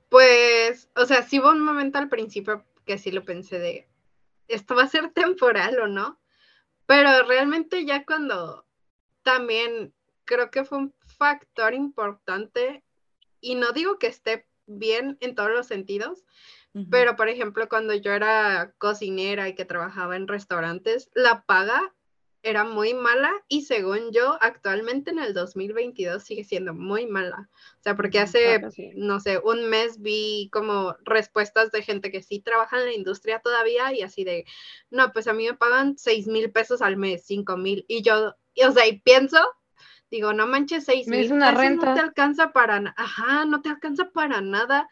Pues, o sea, sí hubo un momento al principio que sí lo pensé de, esto va a ser temporal o no, pero realmente ya cuando también creo que fue un factor importante, y no digo que esté bien en todos los sentidos, pero por ejemplo cuando yo era cocinera y que trabajaba en restaurantes, la paga era muy mala y según yo actualmente en el 2022 sigue siendo muy mala. O sea, porque hace, claro, sí. no sé, un mes vi como respuestas de gente que sí trabaja en la industria todavía y así de, no, pues a mí me pagan seis mil pesos al mes, cinco mil. Y yo, y, o sea, y pienso, digo, no manches, seis Me mil hizo una pesos no renta. te alcanza para, na- ajá, no te alcanza para nada.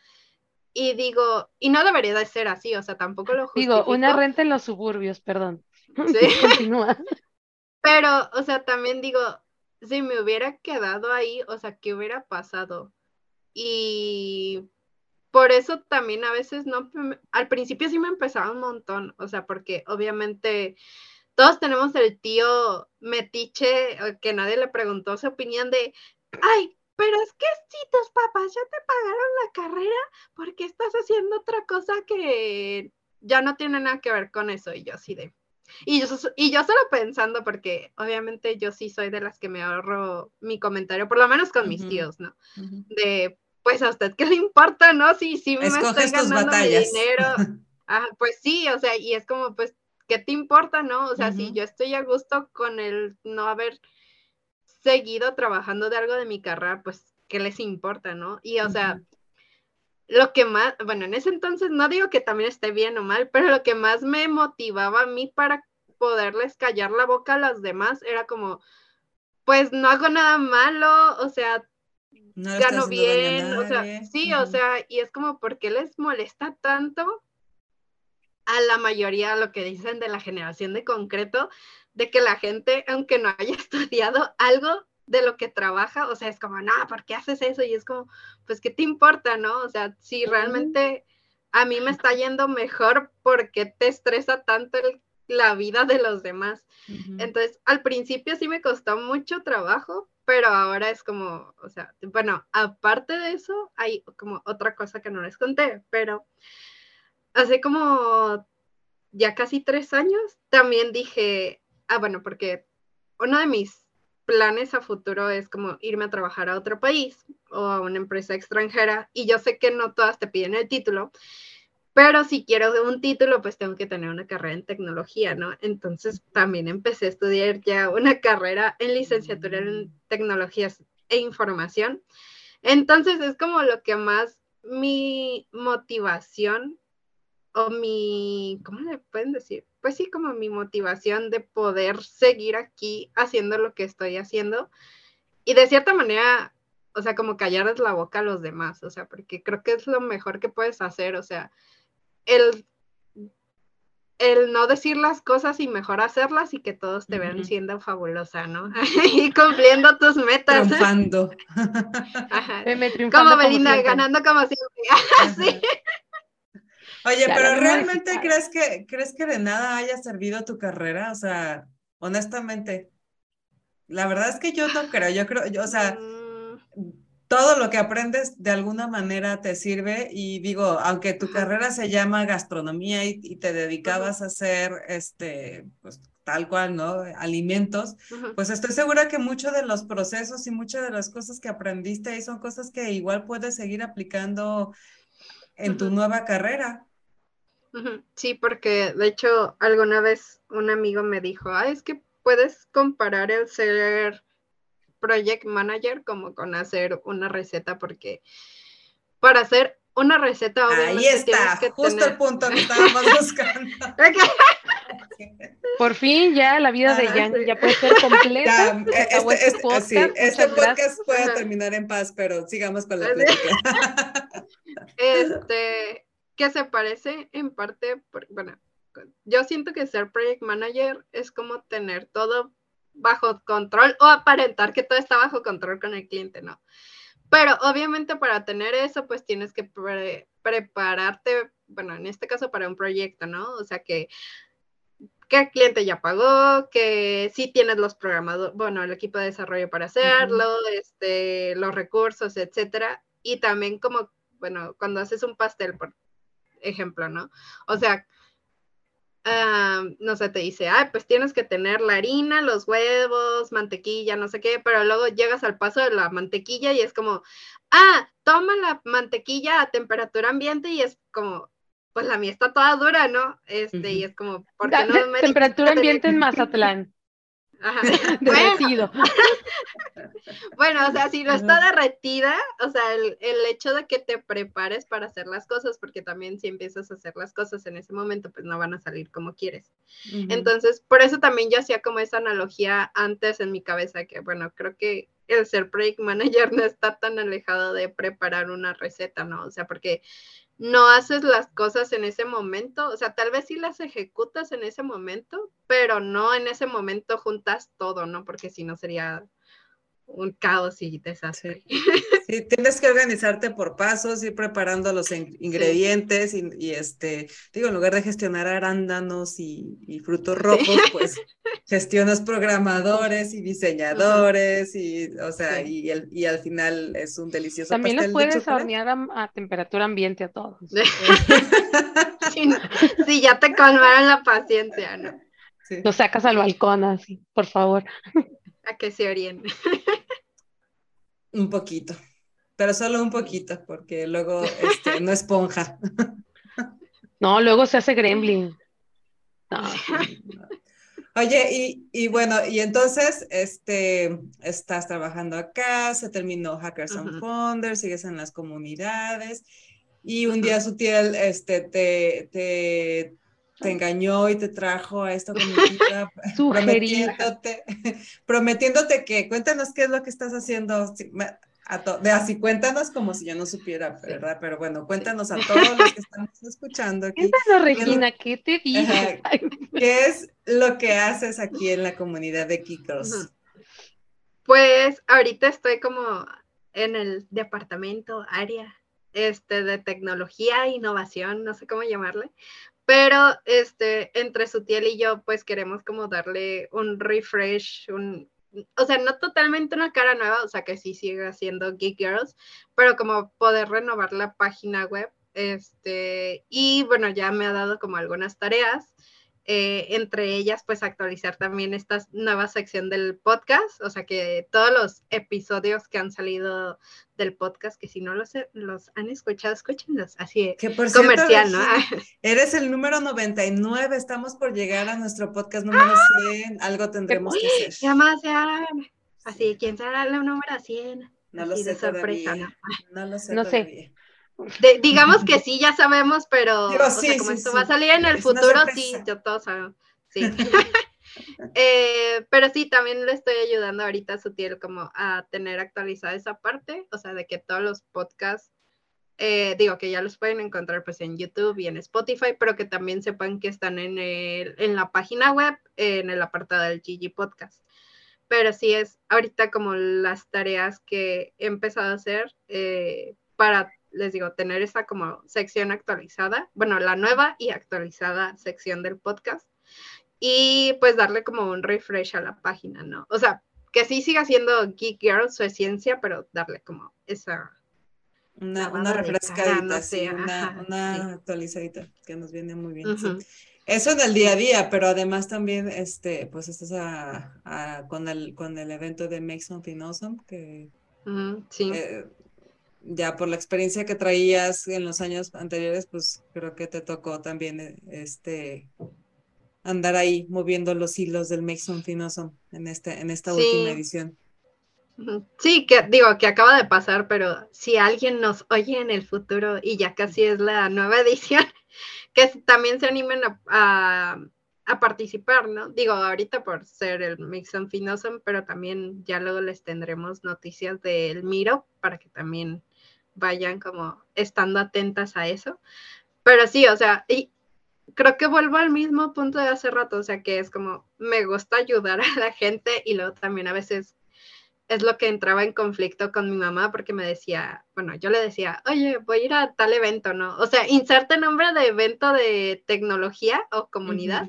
Y digo, y no debería de ser así, o sea, tampoco lo Digo, una justifico. renta en los suburbios, perdón. Sí. Continúa. Pero, o sea, también digo, si me hubiera quedado ahí, o sea, ¿qué hubiera pasado? Y por eso también a veces no, al principio sí me empezaba un montón, o sea, porque obviamente todos tenemos el tío metiche eh, que nadie le preguntó su opinión de, ay, pero es que si tus papás ya te pagaron la carrera, ¿por qué estás haciendo otra cosa que ya no tiene nada que ver con eso? Y yo así de... Y yo, y yo solo pensando, porque obviamente yo sí soy de las que me ahorro mi comentario, por lo menos con mis tíos, ¿no? De, pues a usted qué le importa, ¿no? Si sí me estoy ganando mi dinero. Ajá, pues sí, o sea, y es como, pues, ¿qué te importa, no? O sea, si yo estoy a gusto con el no haber seguido trabajando de algo de mi carrera, pues, ¿qué les importa, no? Y, o sea. Lo que más, bueno, en ese entonces no digo que también esté bien o mal, pero lo que más me motivaba a mí para poderles callar la boca a los demás era como, pues no hago nada malo, o sea, No gano bien, o sea, sí, o sea, y es como, ¿por qué les molesta tanto a la mayoría lo que dicen de la generación de concreto, de que la gente, aunque no haya estudiado algo de lo que trabaja, o sea, es como, no, ¿por qué haces eso? Y es como, pues, ¿qué te importa, no? O sea, si realmente a mí me está yendo mejor, ¿por qué te estresa tanto el- la vida de los demás? Entonces, al principio sí me costó mucho trabajo, pero ahora es como, o sea, bueno, aparte de eso, hay como otra cosa que no les conté, pero hace como ya casi tres años también dije, ah, bueno, porque uno de mis planes a futuro es como irme a trabajar a otro país o a una empresa extranjera y yo sé que no todas te piden el título, pero si quiero un título, pues tengo que tener una carrera en tecnología, ¿no? Entonces también empecé a estudiar ya una carrera en licenciatura en tecnologías e información. Entonces es como lo que más mi motivación o mi, ¿cómo le pueden decir? Pues sí, como mi motivación de poder seguir aquí haciendo lo que estoy haciendo. Y de cierta manera, o sea, como callarles la boca a los demás, o sea, porque creo que es lo mejor que puedes hacer, o sea, el, el no decir las cosas y mejor hacerlas y que todos te vean siendo fabulosa, ¿no? y cumpliendo tus metas. Triunfando. como Belinda, ganando como siempre. Oye, pero ¿realmente crees que, crees que de nada haya servido tu carrera? O sea, honestamente, la verdad es que yo no creo, yo creo, yo, o sea, todo lo que aprendes de alguna manera te sirve y digo, aunque tu carrera se llama gastronomía y, te dedicabas a hacer, este, pues tal cual, ¿no? Alimentos, pues estoy segura que muchos de los procesos y muchas de las cosas que aprendiste ahí son cosas que igual puedes seguir aplicando en tu nueva carrera. Sí, porque de hecho alguna vez un amigo me dijo, ah, es que puedes comparar el ser project manager como con hacer una receta, porque para hacer una receta Ahí está, justo el punto que estábamos buscando. Por fin ya la vida de Jan ya puede ser completa. este, este, podcast, este podcast puede terminar en paz, pero sigamos con la plática. Este, que se parece en parte, bueno, yo siento que ser project manager es como tener todo bajo control o aparentar que todo está bajo control con el cliente, ¿no? Pero obviamente para tener eso, pues tienes que prepararte, bueno, en este caso para un proyecto, ¿no? O sea, que, que el cliente ya pagó, que sí tienes los programadores, bueno, el equipo de desarrollo para hacerlo, este, los recursos, etcétera. Y también como, bueno, cuando haces un pastel, por ejemplo, ¿no? O sea, no sé, te dice, ay, pues tienes que tener la harina, los huevos, mantequilla, no sé qué, pero luego llegas al paso de la mantequilla y es como, ah, toma la mantequilla a temperatura ambiente y es como, pues la mía está toda dura, ¿no? Este, y es como, ¿por qué no me Temperatura ambiente en Mazatlán. Ajá. Bueno. o sea, si no está derretida, o sea, el, hecho de que te prepares para hacer las cosas, porque también si empiezas a hacer las cosas en ese momento, pues no van a salir como quieres. Entonces, por eso también yo hacía como esa analogía antes en mi cabeza, que bueno, creo que el ser project manager no está tan alejado de preparar una receta, ¿no? O sea, porque no haces las cosas en ese momento, o sea, tal vez sí las ejecutas en ese momento, pero no en ese momento juntas todo, ¿no? Porque si no sería un caos y desastre. Sí. tienes que organizarte por pasos, ir preparando los ingredientes y, este, digo, en lugar de gestionar arándanos y, frutos rojos, pues gestionas programadores y diseñadores y, o sea, y, el, y al final es un delicioso También los puedes hornear a, temperatura ambiente a todos. sí, ya te colmaron la paciencia, ¿no? Lo sacas al balcón así, por favor. A que se orien. Un poquito, pero solo un poquito, porque luego este, no esponja. No, luego se hace gremlin. Oye, y, bueno, y entonces, este, estás trabajando acá, se terminó Hackers and Founders, sigues en las comunidades, y un día su tía, este, te, te, te engañó y te trajo a esta comunidad prometiéndote, prometiéndote que cuéntanos qué es lo que estás haciendo. de así cuéntanos como si yo no supiera, ¿verdad? Pero bueno, cuéntanos a todos los que estamos escuchando aquí. Cuéntanos, Regina, ¿qué te dije? ¿Qué es lo que haces aquí en la comunidad de Kikos? Pues ahorita estoy como en el departamento, área este, de tecnología innovación, no sé cómo llamarle, pero este, entre Sutiel y yo, pues queremos como darle un refresh, un, o sea, no totalmente una cara nueva, o sea, que sí siga siendo Geek Girls, pero como poder renovar la página web. Este, y bueno, ya me ha dado como algunas tareas. Eh, entre ellas, pues actualizar también esta nueva sección del podcast, o sea que todos los episodios que han salido del podcast, que si no los, los han escuchado, escúchenlos, así que por comercial, ¿no? Eres el número 99, estamos por llegar a nuestro podcast número 100, ¡Ah! algo tendremos que hacer. Ya más, ya, así, ¿quién será el número 100? No lo sé sorpresa, ¿no? ¿no? lo sé no todavía. sé digamos que sí, ya sabemos, pero como esto va a salir en el futuro, sí, yo todos sabemos. Sí. Eh, pero sí, también le estoy ayudando ahorita a Sutil como a tener actualizada esa parte, o sea, de que todos los podcasts, eh, digo que ya los pueden encontrar pues en YouTube y en Spotify, pero que también sepan que están en, el, en la página web, en el apartado del Gigi Podcast. Pero sí es ahorita como las tareas que he empezado a hacer eh, para les digo, tener esa como sección actualizada, bueno, la nueva y actualizada sección del podcast y pues darle como un refresh a la página, ¿no? O sea, que sí siga siendo Geek Girl su esencia, pero darle como esa... Una, una refrescadita, sí, una, una actualizadita que nos viene muy bien. Eso en el día a día, pero además también, este, pues estás a, con, el, con el evento de Make Something Awesome, que sí. Eh, ya por la experiencia que traías en los años anteriores, pues creo que te tocó también eh, este andar ahí moviendo los hilos del Something Awesome en, este, en esta última edición. Sí, que digo que acaba de pasar, pero si alguien nos oye en el futuro y ya casi es la nueva edición, que también se animen a, participar, ¿no? Digo, ahorita por ser el Something Awesome, pero también ya luego les tendremos noticias del Miro para que también vayan como estando atentas a eso. Pero sí, o sea, y creo que vuelvo al mismo punto de hace rato, o sea, que es como, me gusta ayudar a la gente y luego también a veces es lo que entraba en conflicto con mi mamá porque me decía, bueno, yo le decía, oye, voy a ir a tal evento, ¿no? O sea, inserte nombre de evento de tecnología o comunidad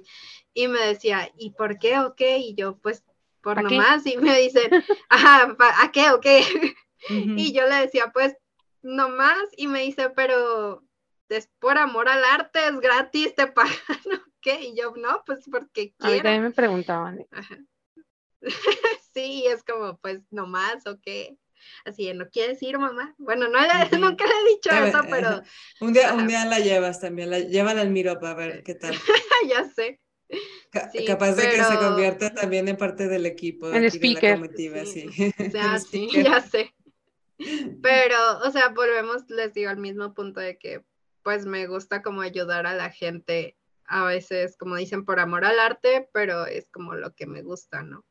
y me decía, ¿y por qué o qué? Y yo, pues, por nomás, y me dicen, ajá, ¿a qué o qué? Y yo le decía, pues, nomás, y me dice, pero es por amor al arte, es gratis, te pagan, ¿qué? Y yo, no, pues porque quiero. A mí también me preguntaban. sí, es como, pues, nomás, ¿o qué? Así, ¿no quieres ir, mamá? Bueno, no nunca le he dicho eso, pero... Un día, un día la llevas también, la, llévala al Miro para ver qué tal. ya sé. capaz de que se convierta también en parte del equipo. En speaker. comitiva, sí. sí, ya sé. Pero, o sea, volvemos, les digo, al mismo punto de que pues me gusta como ayudar a la gente, a veces, como dicen, por amor al arte, pero es como lo que me gusta, ¿no?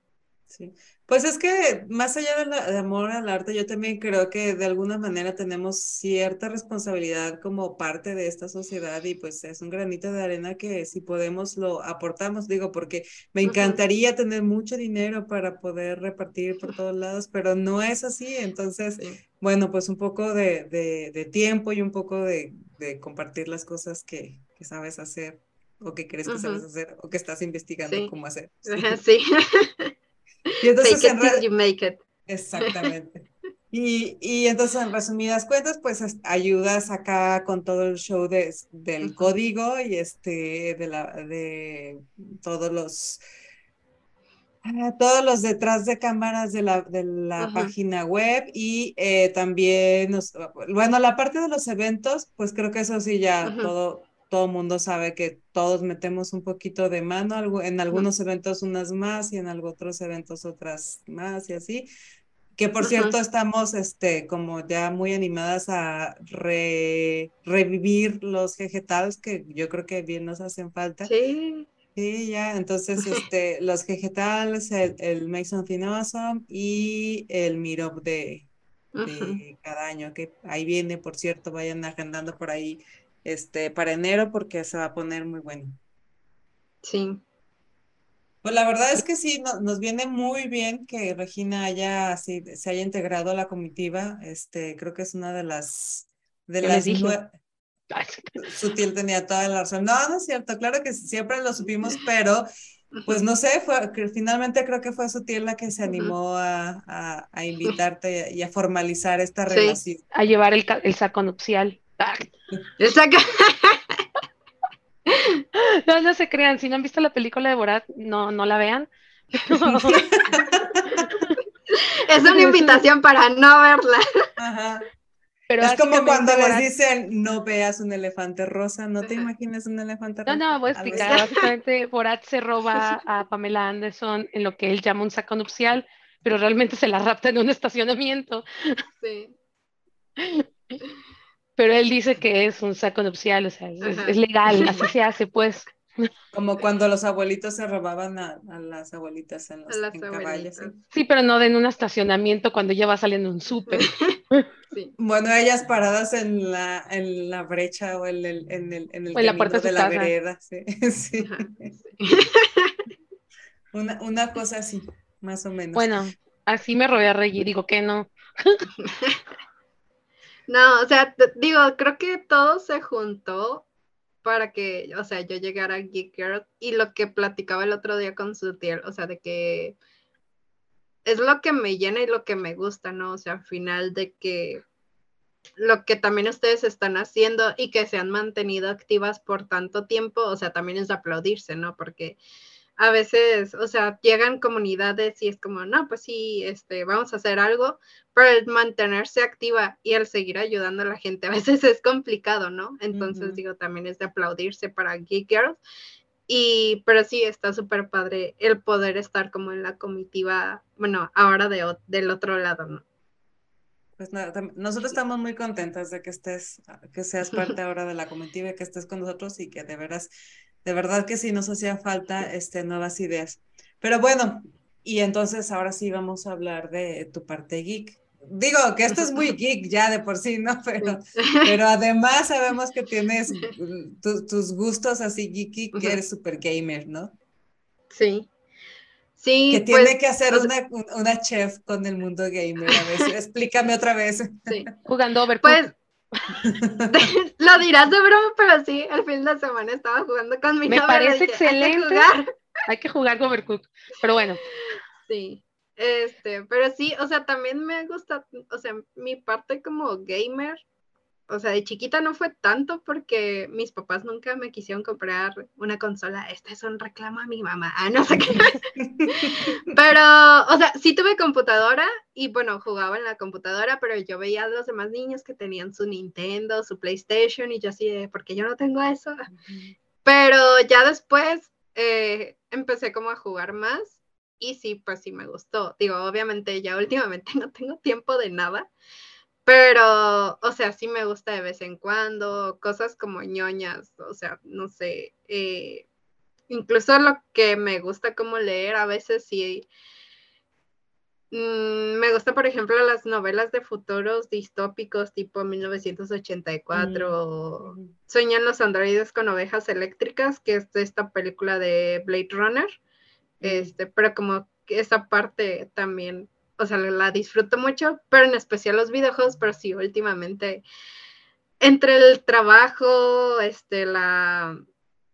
Sí, pues es que más allá del amor al arte, yo también creo que de alguna manera tenemos cierta responsabilidad como parte de esta sociedad y pues es un granito de arena que si podemos lo aportamos, digo, porque me encantaría tener mucho dinero para poder repartir por todos lados, pero no es así, entonces, bueno, pues un poco de, de tiempo y un poco de, de compartir las cosas que, que sabes hacer o que crees que sabes hacer o que estás investigando cómo hacer. Sí. Y entonces, you make it. Exactamente. Y, y, entonces, en resumidas cuentas, pues ayudas acá con todo el show de, del código y este de la de todos los Ah, todos los detrás de cámaras de la, de la página web y eh, también, nos, bueno, la parte de los eventos, pues creo que eso sí ya todo todo mundo sabe que todos metemos un poquito de mano, en algunos eventos unas más y en otros eventos otras más y así. Que por cierto estamos este, como ya muy animadas a revivir los vegetales que yo creo que bien nos hacen falta. Sí. Sí, ya, entonces este, los vegetales, el, el Mason Awesome y el Mirop de, de cada año, que ahí viene, por cierto, vayan agendando por ahí este, para enero porque se va a poner muy bueno. Sí. Pues la verdad es que sí, nos viene muy bien que Regina haya así, se haya integrado a la comitiva. Este, creo que es una de las de las Sutil tenía toda la razón. No, no es cierto, claro que siempre lo supimos, pero pues no sé, fue finalmente creo que fue Sutil la que se animó a, a, invitarte y a, formalizar esta relación. A llevar el, el saco nupcial. El saco. No, no se crean, si no han visto la película de Borat, no, no la vean. es una invitación para no verla. Ajá es como cuando les dicen no veas un elefante rosa, no te imaginas un elefante rosa. No, no, voy a explicar. Básicamente, Borat se roba a Pamela Anderson en lo que él llama un saco nupcial, pero realmente se la rapta en un estacionamiento. Sí. Pero él dice que es un saco nupcial, o sea, es, legal, así se hace, pues. Como cuando los abuelitos se robaban a, las abuelitas en los caballos. ¿sí? pero no en un estacionamiento cuando ya va saliendo un súper. Bueno, ellas paradas en la, en la brecha o en el, en el, en el la puerta de, la vereda. Sí. sí. una, una cosa así, más o menos. Bueno, así me robé a Reggie, digo que no. no, o sea, digo, creo que todo se juntó para que, o sea, yo llegara a Geek Girl y lo que platicaba el otro día con Sutiel, o sea, de que es lo que me llena y lo que me gusta, ¿no? O sea, al final de que lo que también ustedes están haciendo y que se han mantenido activas por tanto tiempo, o sea, también es aplaudirse, ¿no? Porque a veces, o sea, llegan comunidades y es como, no, pues sí, este, vamos a hacer algo, pero el mantenerse activa y el seguir ayudando a la gente a veces es complicado, ¿no? Entonces, digo, también es de aplaudirse para Geek Girls. Y, pero sí, está súper padre el poder estar como en la comitiva, bueno, ahora de, del otro lado, ¿no? Pues nada, nosotros estamos muy contentas de que estés, que seas parte ahora de la comitiva que estés con nosotros y que de veras de verdad que sí nos hacía falta este, nuevas ideas. Pero bueno, y entonces ahora sí vamos a hablar de tu parte geek. Digo que esto es muy geek ya de por sí, ¿no? Pero, pero además sabemos que tienes tus gustos así geeky, que eres super gamer, ¿no? Sí. Sí. Que tiene pues, que hacer una, una, chef con el mundo gamer. A ver, explícame otra vez. Sí. Jugando Overcooked. Pues, Lo dirás de broma, pero sí, el fin de semana estaba jugando con mi Me parece excelente. Hay que jugar, hay Overcooked, pero bueno. Sí, este, pero sí, o sea, también me gusta, o sea, mi parte como gamer o sea, de chiquita no fue tanto porque mis papás nunca me quisieron comprar una consola. Este es un reclamo a mi mamá. Ah, no sé qué. pero, o sea, sí tuve computadora y bueno, jugaba en la computadora, pero yo veía a los demás niños que tenían su Nintendo, su PlayStation y yo así de, ¿por qué yo no tengo eso? Pero ya después eh, empecé como a jugar más y sí, pues sí me gustó. Digo, obviamente ya últimamente no tengo tiempo de nada pero, o sea, sí me gusta de vez en cuando, cosas como ñoñas, o sea, no sé, eh, incluso lo que me gusta como leer a veces sí. Mm, me gusta, por ejemplo, las novelas de futuros distópicos tipo 1984, mm. Sueñan los androides con ovejas eléctricas, que es esta película de Blade Runner, este, pero como esa parte también o sea, la disfruto mucho, pero en especial los videojuegos, pero sí, últimamente, entre el trabajo, este, la,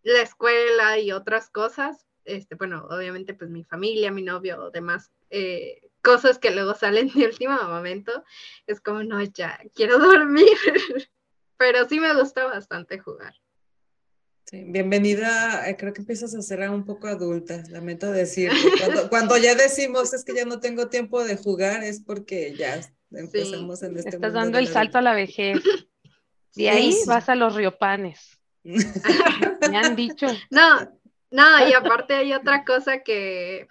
la escuela y otras cosas, este, bueno, obviamente pues mi familia, mi novio, demás eh, cosas que luego salen de último momento, es como, no, ya, quiero dormir, pero sí me gusta bastante jugar. Sí, bienvenida, eh, creo que empiezas a ser un poco adulta, lamento decir. Cuando, cuando, ya decimos es que ya no tengo tiempo de jugar, es porque ya empezamos en este Estás dando el salto a la vejez. Y ahí vas a los riopanes. Me han dicho. No, no, y aparte hay otra cosa que,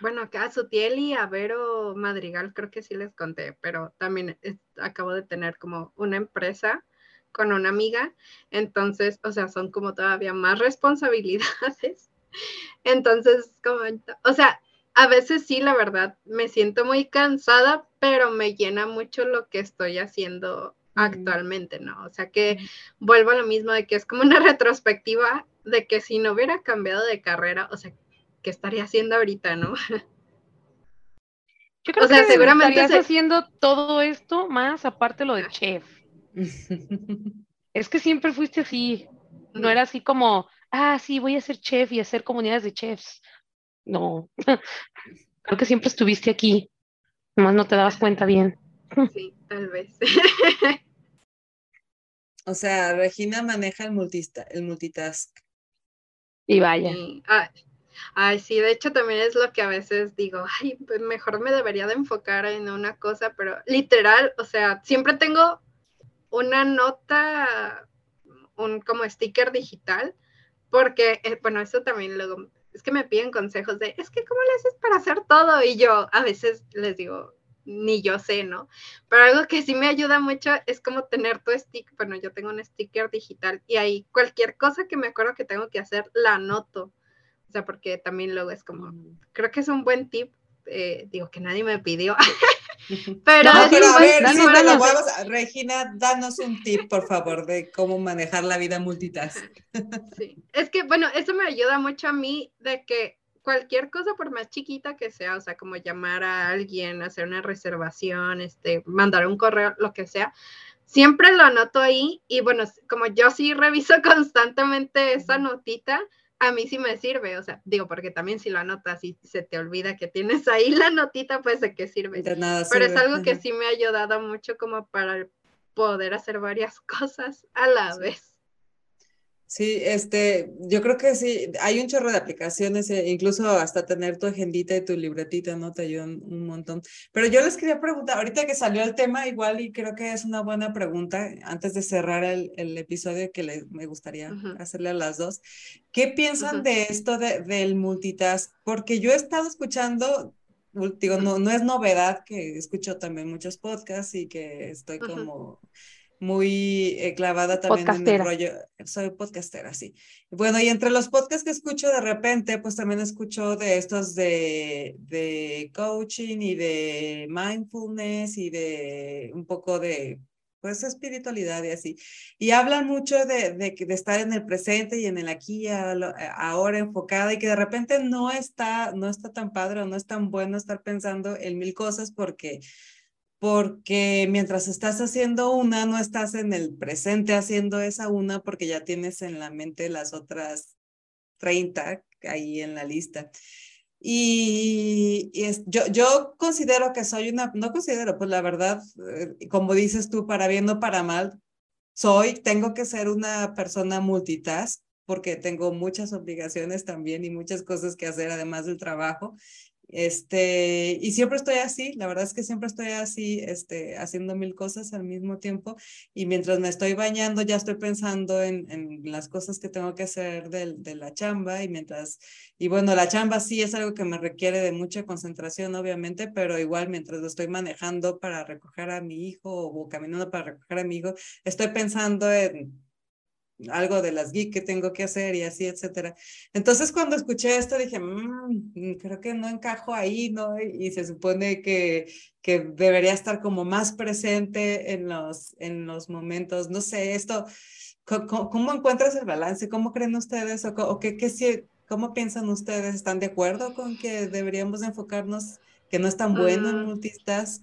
bueno, acá a Sutiel y a Vero Madrigal creo que sí les conté, pero también acabo de tener como una empresa con una amiga, entonces, o sea, son como todavía más responsabilidades. Entonces, como, o sea, a veces sí, la verdad, me siento muy cansada, pero me llena mucho lo que estoy haciendo actualmente, ¿no? O sea, que vuelvo a lo mismo de que es como una retrospectiva de que si no hubiera cambiado de carrera, o sea, ¿qué estaría haciendo ahorita, no? Yo creo o sea, que seguramente estarías haciendo todo esto más aparte lo de chef. es que siempre fuiste así. No era así como, ah, sí, voy a ser chef y hacer comunidades de chefs. No. Creo que siempre estuviste aquí. Nomás no te dabas cuenta bien. Sí, tal vez. o sea, Regina maneja el, multista, el multitask. Y vaya. Ay, sí, de hecho también es lo que a veces digo, ay, pues mejor me debería de enfocar en una cosa, pero literal, o sea, siempre tengo una nota, un como sticker digital, porque, eh, bueno, eso también luego, es que me piden consejos de, es que ¿cómo le haces para hacer todo? Y yo a veces les digo, ni yo sé, ¿no? Pero algo que sí me ayuda mucho es como tener tu stick, bueno, yo tengo un sticker digital y ahí cualquier cosa que me acuerdo que tengo que hacer, la anoto. O sea, porque también luego es como, creo que es un buen tip, eh, digo que nadie me pidió. pero, a ver, Regina, danos un tip, por favor, de cómo manejar la vida multitask. Sí, es que, bueno, eso me ayuda mucho a mí de que cualquier cosa, por más chiquita que sea, o sea, como llamar a alguien, hacer una reservación, este, mandar un correo, lo que sea, siempre lo anoto ahí y bueno, como yo sí reviso constantemente esa notita, a mí sí me sirve, o sea, digo, porque también si lo anotas y se te olvida que tienes ahí la notita, pues de qué sirve. Pero es algo que sí me ha ayudado mucho como para poder hacer varias cosas a la vez. Sí, este, yo creo que sí, hay un chorro de aplicaciones, eh, incluso hasta tener tu agendita y tu libretita, ¿no? Te ayudan un montón. Pero yo les quería preguntar, ahorita que salió el tema, igual y creo que es una buena pregunta, antes de cerrar el, el episodio que le, me gustaría hacerle a las dos, ¿qué piensan de esto de, del multitask? Porque yo he estado escuchando digo, no, no es novedad que escucho también muchos podcasts y que estoy como muy eh, clavada también en el rollo. Soy podcastera, sí. Bueno, y entre los podcasts que escucho de repente, pues también escucho de estos de, de coaching y de mindfulness y de un poco de pues espiritualidad y así. Y hablan mucho de, de, de estar en el presente y en el aquí y ahora enfocada y que de repente no está, no está tan padre o no es tan bueno estar pensando en mil cosas porque porque mientras estás haciendo una, no estás en el presente haciendo esa una porque ya tienes en la mente las otras 30 ahí en la lista. Y, yo, yo considero que soy una, no considero, pues la verdad, eh, como dices tú, para bien o para mal, soy, tengo que ser una persona multitask porque tengo muchas obligaciones también y muchas cosas que hacer además del trabajo. Este, y siempre estoy así, la verdad es que siempre estoy así, este, haciendo mil cosas al mismo tiempo y mientras me estoy bañando ya estoy pensando en, en las cosas que tengo que hacer de, de, la chamba y mientras, y bueno, la chamba sí es algo que me requiere de mucha concentración, obviamente, pero igual mientras lo estoy manejando para recoger a mi hijo o caminando para recoger a mi hijo, estoy pensando en algo de las geek que tengo que hacer y así, etcétera. Entonces, cuando escuché esto, dije, mm, creo que no encajo ahí, ¿no? Y, se supone que, que debería estar como más presente en los, en los momentos, no sé, esto, ¿cómo, encuentras el balance? ¿Cómo creen ustedes? ¿O, o qué, qué, cómo piensan ustedes? ¿Están de acuerdo con que deberíamos enfocarnos, que no es tan bueno en mm. multistas?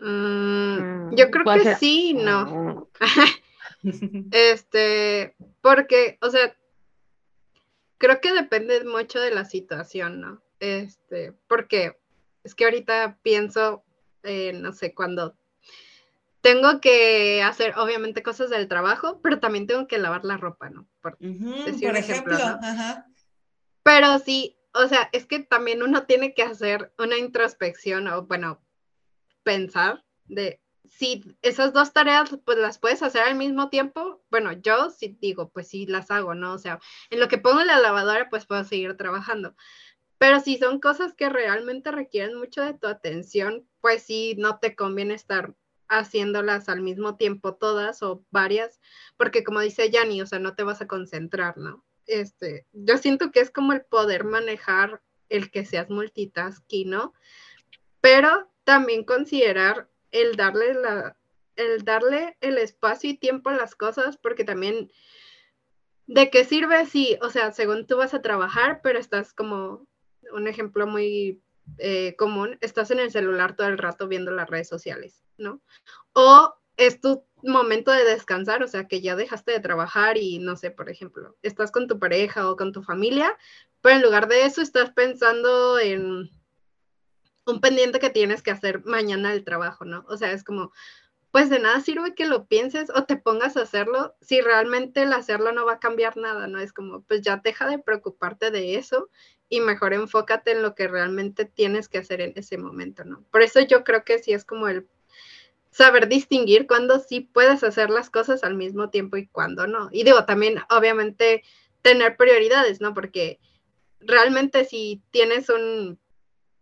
Mm, yo creo que sí, no. Este, porque, o sea, creo que depende mucho de la situación, ¿no? Este, porque es que ahorita pienso, eh, no sé, cuando tengo que hacer, obviamente, cosas del trabajo, pero también tengo que lavar la ropa, ¿no? Por, ejemplo, Pero sí, o sea, es que también uno tiene que hacer una introspección o, bueno, pensar de, si esas dos tareas pues las puedes hacer al mismo tiempo, bueno, yo sí digo, pues sí las hago, ¿no? O sea, en lo que pongo la lavadora pues puedo seguir trabajando. Pero si son cosas que realmente requieren mucho de tu atención, pues sí, no te conviene estar haciéndolas al mismo tiempo todas o varias, porque como dice Yanni, o sea, no te vas a concentrar, ¿no? Este, yo siento que es como el poder manejar el que seas multitasking, ¿no? Pero también considerar el darle la, el darle el espacio y tiempo a las cosas, porque también, ¿de qué sirve si, o sea, según tú vas a trabajar, pero estás como, un ejemplo muy eh, común, estás en el celular todo el rato viendo las redes sociales, ¿no? O es tu momento de descansar, o sea, que ya dejaste de trabajar y no sé, por ejemplo, estás con tu pareja o con tu familia, pero en lugar de eso estás pensando en un pendiente que tienes que hacer mañana del trabajo, ¿no? O sea, es como, pues de nada sirve que lo pienses o te pongas a hacerlo si realmente el hacerlo no va a cambiar nada, ¿no? Es como, pues ya deja de preocuparte de eso y mejor enfócate en lo que realmente tienes que hacer en ese momento, ¿no? Por eso yo creo que sí es como el saber distinguir cuándo sí puedes hacer las cosas al mismo tiempo y cuándo no. Y digo, también obviamente tener prioridades, ¿no? Porque realmente si tienes un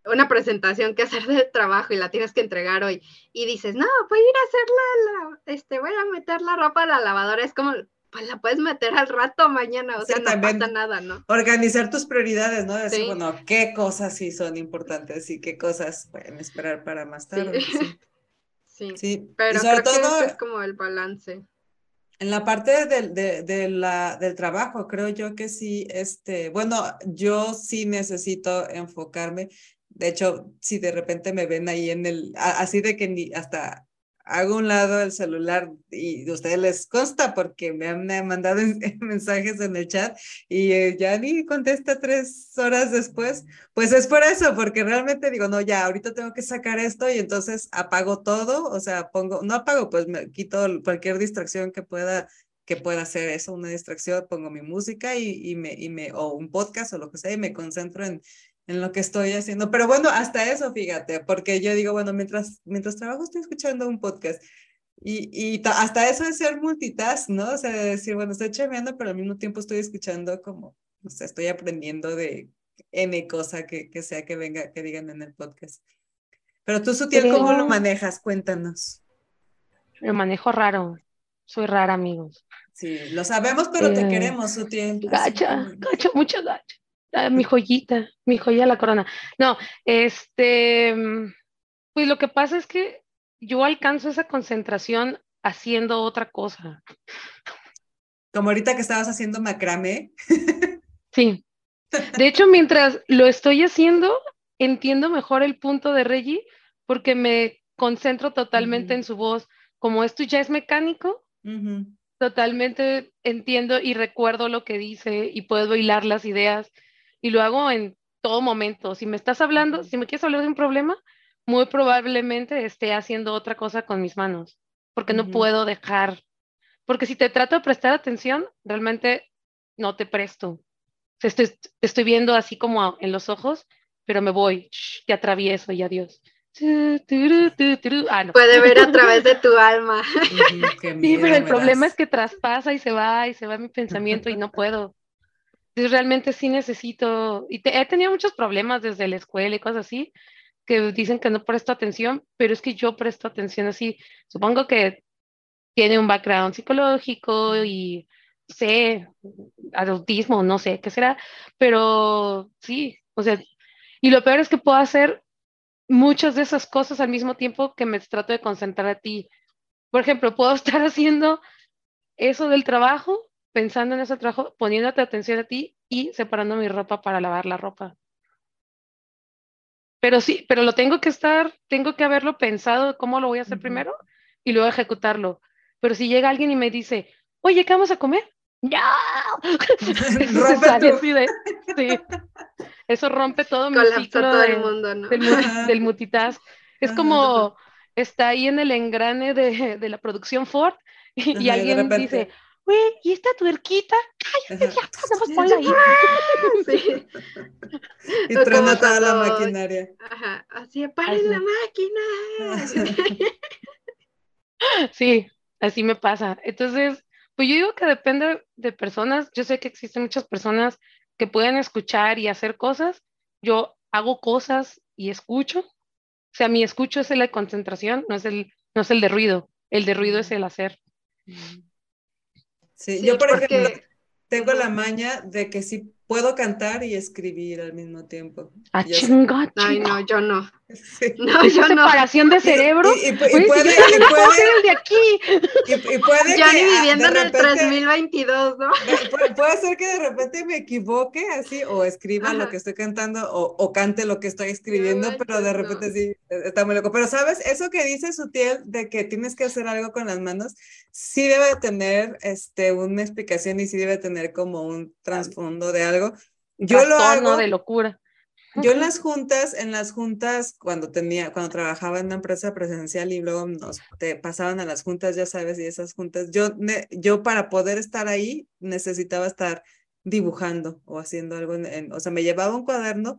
una presentación que hacer de trabajo y la tienes que entregar hoy y dices, no, voy a ir a hacerla, este, voy a meter la ropa a la lavadora, es como, pues la puedes meter al rato mañana, o sea, no pasa nada, ¿no? Organizar tus prioridades, ¿no? Decir, bueno, qué cosas sí son importantes y qué cosas pueden esperar para más tarde. Sí, sí. pero creo todo, que es como el balance. En la parte del, de, la, del trabajo, creo yo que sí, este, bueno, yo sí necesito enfocarme. De hecho, si de repente me ven ahí en el, así de que ni hasta hago un lado el celular y ustedes les consta porque me han, mandado mensajes en el chat y eh, ya ni contesta tres horas después, pues es por eso, porque realmente digo, no, ya, ahorita tengo que sacar esto y entonces apago todo, o sea, pongo, no apago, pues me quito cualquier distracción que pueda que pueda hacer eso, una distracción, pongo mi música y, y, me, y me, o un podcast o lo que sea, y me concentro en, en lo que estoy haciendo. Pero bueno, hasta eso, fíjate, porque yo digo, bueno, mientras, mientras trabajo estoy escuchando un podcast. Y, y hasta eso es ser multitask, ¿no? O sea, decir, bueno, estoy chameando, pero al mismo tiempo estoy escuchando como, o sea, estoy aprendiendo de N cosa que, que sea que venga, que digan en el podcast. Pero tú, Sutiel, ¿cómo lo manejas? Cuéntanos. Lo manejo raro. Soy rara, amigos. Sí, lo sabemos, pero te eh, queremos, Sutiel. Gacha, gacha, mucho gacha. Ah, mi joyita, mi joya la corona. No, este, pues lo que pasa es que yo alcanzo esa concentración haciendo otra cosa. Como ahorita que estabas haciendo macramé. Sí. De hecho, mientras lo estoy haciendo, entiendo mejor el punto de Reggie porque me concentro totalmente en su voz. Como esto ya es mecánico, totalmente entiendo y recuerdo lo que dice y puedo hilar las ideas y lo hago en todo momento. Si me estás hablando, si me quieres hablar de un problema, muy probablemente esté haciendo otra cosa con mis manos, porque no puedo dejar, porque si te trato de prestar atención, realmente no te presto. Estoy, te estoy viendo así como en los ojos, pero me voy, te atravieso y adiós. Ah, Puede ver a través de tu alma. sí, pero el problema es que traspasa y se va y se va mi pensamiento y no puedo realmente sí necesito, y he tenido muchos problemas desde la escuela y cosas así, que dicen que no presto atención, pero es que yo presto atención así. Supongo que tiene un background psicológico y sé, autismo, no sé qué será, pero sí, o sea, y lo peor es que puedo hacer muchas de esas cosas al mismo tiempo que me trato de concentrar a ti. Por ejemplo, puedo estar haciendo eso del trabajo pensando en ese trabajo, poniéndote atención a ti y separando mi ropa para lavar la ropa. Pero sí, pero lo tengo que estar, tengo que haberlo pensado cómo lo voy a hacer primero y luego ejecutarlo. Pero si llega alguien y me dice, oye, ¿qué vamos a comer? ¡No! sí. Eso rompe todo mi ciclo todo el mundo, ¿no? del, multitask. Es como está ahí en el engrane de, la producción Ford y, alguien dice, güey, ¿y esta tuerquita? Ay, ya, ponla ahí. Sí. Y truena toda la maquinaria. Ajá, así, paren la máquina. Sí, así me pasa. Entonces, pues yo digo que depende de personas. Yo sé que existen muchas personas que pueden escuchar y hacer cosas. Yo hago cosas y escucho. O sea, mi escucho es el de concentración, no es el, no es el de ruido. El de ruido es el hacer. Mm. Sí, yo por ejemplo tengo la maña de que sí puedo cantar y escribir al mismo tiempo. Ah, chinga, Ay, no, yo no. No, yo separación de cerebro. Y, puede, y puede, de aquí. Y, puede ya ni ah, viviendo en el 3022, ¿no? Puede, ser que de repente me equivoque así, o escriba lo que estoy cantando, o, o cante lo que estoy escribiendo, pero de repente sí, está muy loco. Pero, ¿sabes? Eso que dice Sutiel de que tienes que hacer algo con las manos, sí debe tener este, una explicación y sí debe tener como un trasfondo de algo. Yo lo hago. de locura. Yo en las juntas, en las juntas, cuando tenía, cuando trabajaba en una empresa presencial y luego nos te pasaban a las juntas, ya sabes, y esas juntas, yo, yo para poder estar ahí necesitaba estar dibujando o haciendo algo, en, o sea, me llevaba un cuaderno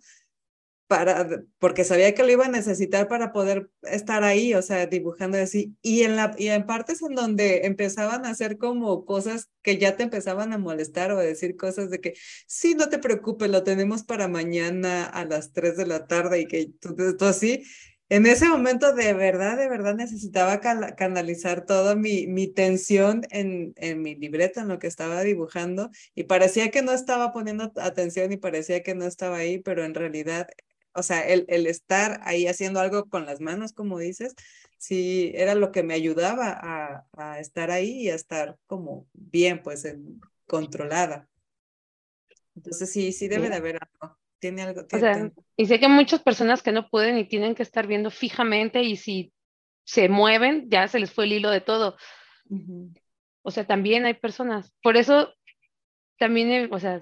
para, porque sabía que lo iba a necesitar para poder estar ahí, o sea, dibujando así. Y en, la, y en partes en donde empezaban a hacer como cosas que ya te empezaban a molestar o a decir cosas de que, sí, no te preocupes, lo tenemos para mañana a las 3 de la tarde y que todo así. En ese momento de verdad, de verdad necesitaba canalizar toda mi, mi tensión en, en mi libreta, en lo que estaba dibujando, y parecía que no estaba poniendo atención y parecía que no estaba ahí, pero en realidad o sea, el, el, estar ahí haciendo algo con las manos, como dices, sí, era lo que me ayudaba a, a estar ahí y a estar como bien, pues, en, controlada. Entonces, sí, sí debe de haber algo. Tiene algo. o sea, y sé que muchas personas que no pueden y tienen que estar viendo fijamente y si se mueven, ya se les fue el hilo de todo. O sea, también hay personas. Por eso, también, o sea,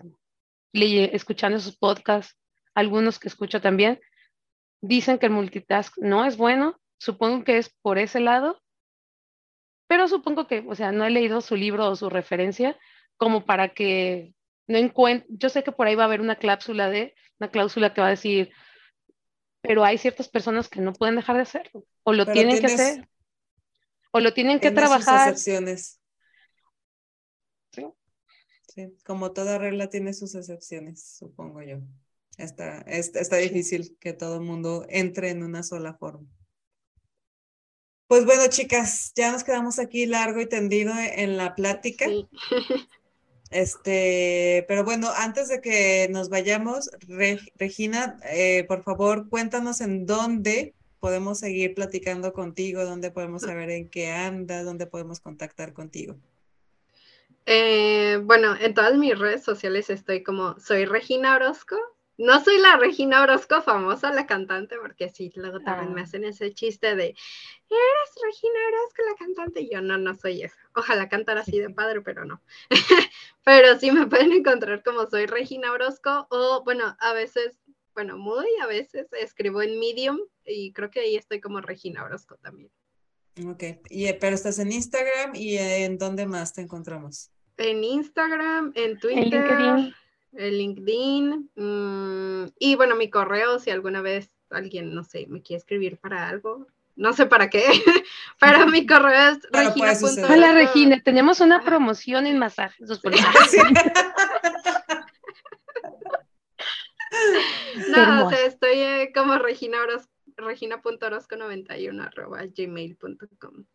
escuchando sus podcasts, algunos que escucho también, dicen que el multitask no es bueno, supongo que es por ese lado, pero supongo que, o sea, no he leído su libro o su referencia como para que no encuentre, yo sé que por ahí va a haber una cláusula de, una cláusula que va a decir, pero hay ciertas personas que no pueden dejar de hacerlo, o lo tienen que hacer, o lo tienen que trabajar. excepciones. ¿Sí? sí, como toda regla tiene sus excepciones, supongo yo. Está, está, difícil que todo el mundo entre en una sola forma. Pues bueno, chicas, ya nos quedamos aquí largo y tendido en la plática. Este, pero bueno, antes de que nos vayamos, Regina, eh, por favor, cuéntanos en dónde podemos seguir platicando contigo, dónde podemos saber en qué andas, dónde podemos contactar contigo. Eh, bueno, en todas mis redes sociales estoy como soy Regina Orozco, no soy la Regina Orozco famosa, la cantante, porque sí, luego también me ah. hacen ese chiste de, eres Regina Orozco la cantante, y yo no, no soy esa. Ojalá cantar así de padre, pero no. pero sí me pueden encontrar como soy Regina Orozco, o bueno, a veces, bueno, muy a veces escribo en Medium, y creo que ahí estoy como Regina Orozco también. Ok, y, eh, pero estás en Instagram, ¿y en dónde más te encontramos? En Instagram, en Twitter el LinkedIn mm, y bueno, mi correo, si alguna vez alguien, no sé, me quiere escribir para algo, no sé para qué, pero mi correo es regina. Hola Regina, tenemos una promoción en masajes. no, o sea, estoy eh, como Regina regina.orozco91 arroba gmail.com.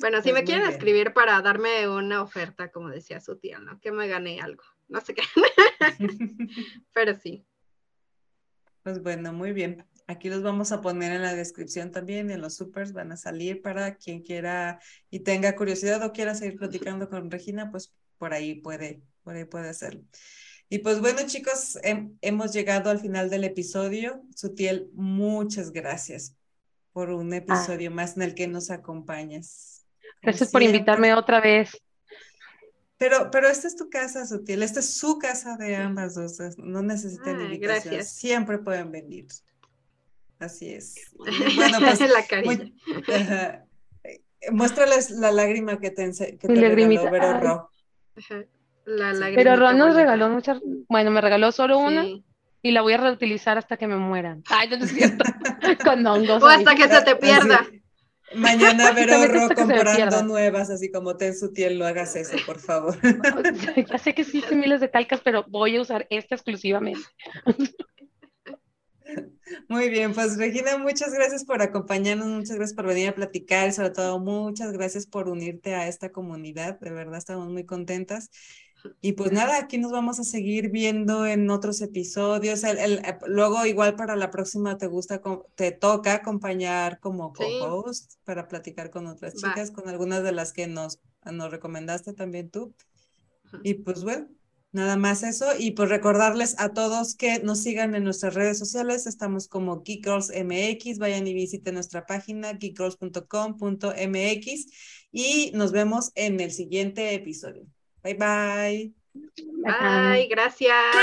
Bueno, si pues me quieren escribir para darme una oferta, como decía su tía, ¿no? Que me gane algo no sé qué. Pero sí. Pues bueno, muy bien. Aquí los vamos a poner en la descripción también, en los supers van a salir para quien quiera y tenga curiosidad o quiera seguir platicando con Regina, pues por ahí puede, por ahí puede hacerlo. Y pues bueno, chicos, hemos llegado al final del episodio. Sutiel, muchas gracias por un ah. episodio más en el que nos acompañas. Gracias por invitarme otra vez. Pero, pero esta es tu casa, Sutil, esta es su casa de ambas dos, no necesitan ah, invitación, gracias. siempre pueden venir. Así es. Bueno, pues, la Muéstrales la lágrima que te, que te regaló Vero Ro. Pero Ro nos regaló muchas, bueno, me regaló solo una y la voy a reutilizar hasta que me mueran. Ay, no es cierto. Con hongos. O hasta que se te pierda. Mañana Vero Ro comprando nuevas, así como ten su tiel, no hagas eso, por favor. ya sé que existen miles de talcas, pero voy a usar esta exclusivamente. Muy bien, pues Regina, muchas gracias por acompañarnos, muchas gracias por venir a platicar y sobre todo muchas gracias por unirte a esta comunidad, de verdad estamos muy contentas y pues nada, aquí nos vamos a seguir viendo en otros episodios. El, eh, luego, igual para la próxima, te gusta, te toca acompañar como co-host para platicar con otras chicas, con algunas de las que nos, nos recomendaste también tú. Y pues bueno, nada más eso. Y pues recordarles a todos que nos sigan en nuestras redes sociales. Estamos como Geek MX. Vayan y visiten nuestra página geekgirls.com.mx y nos vemos en el siguiente episodio. Bye bye. Bye, gracias.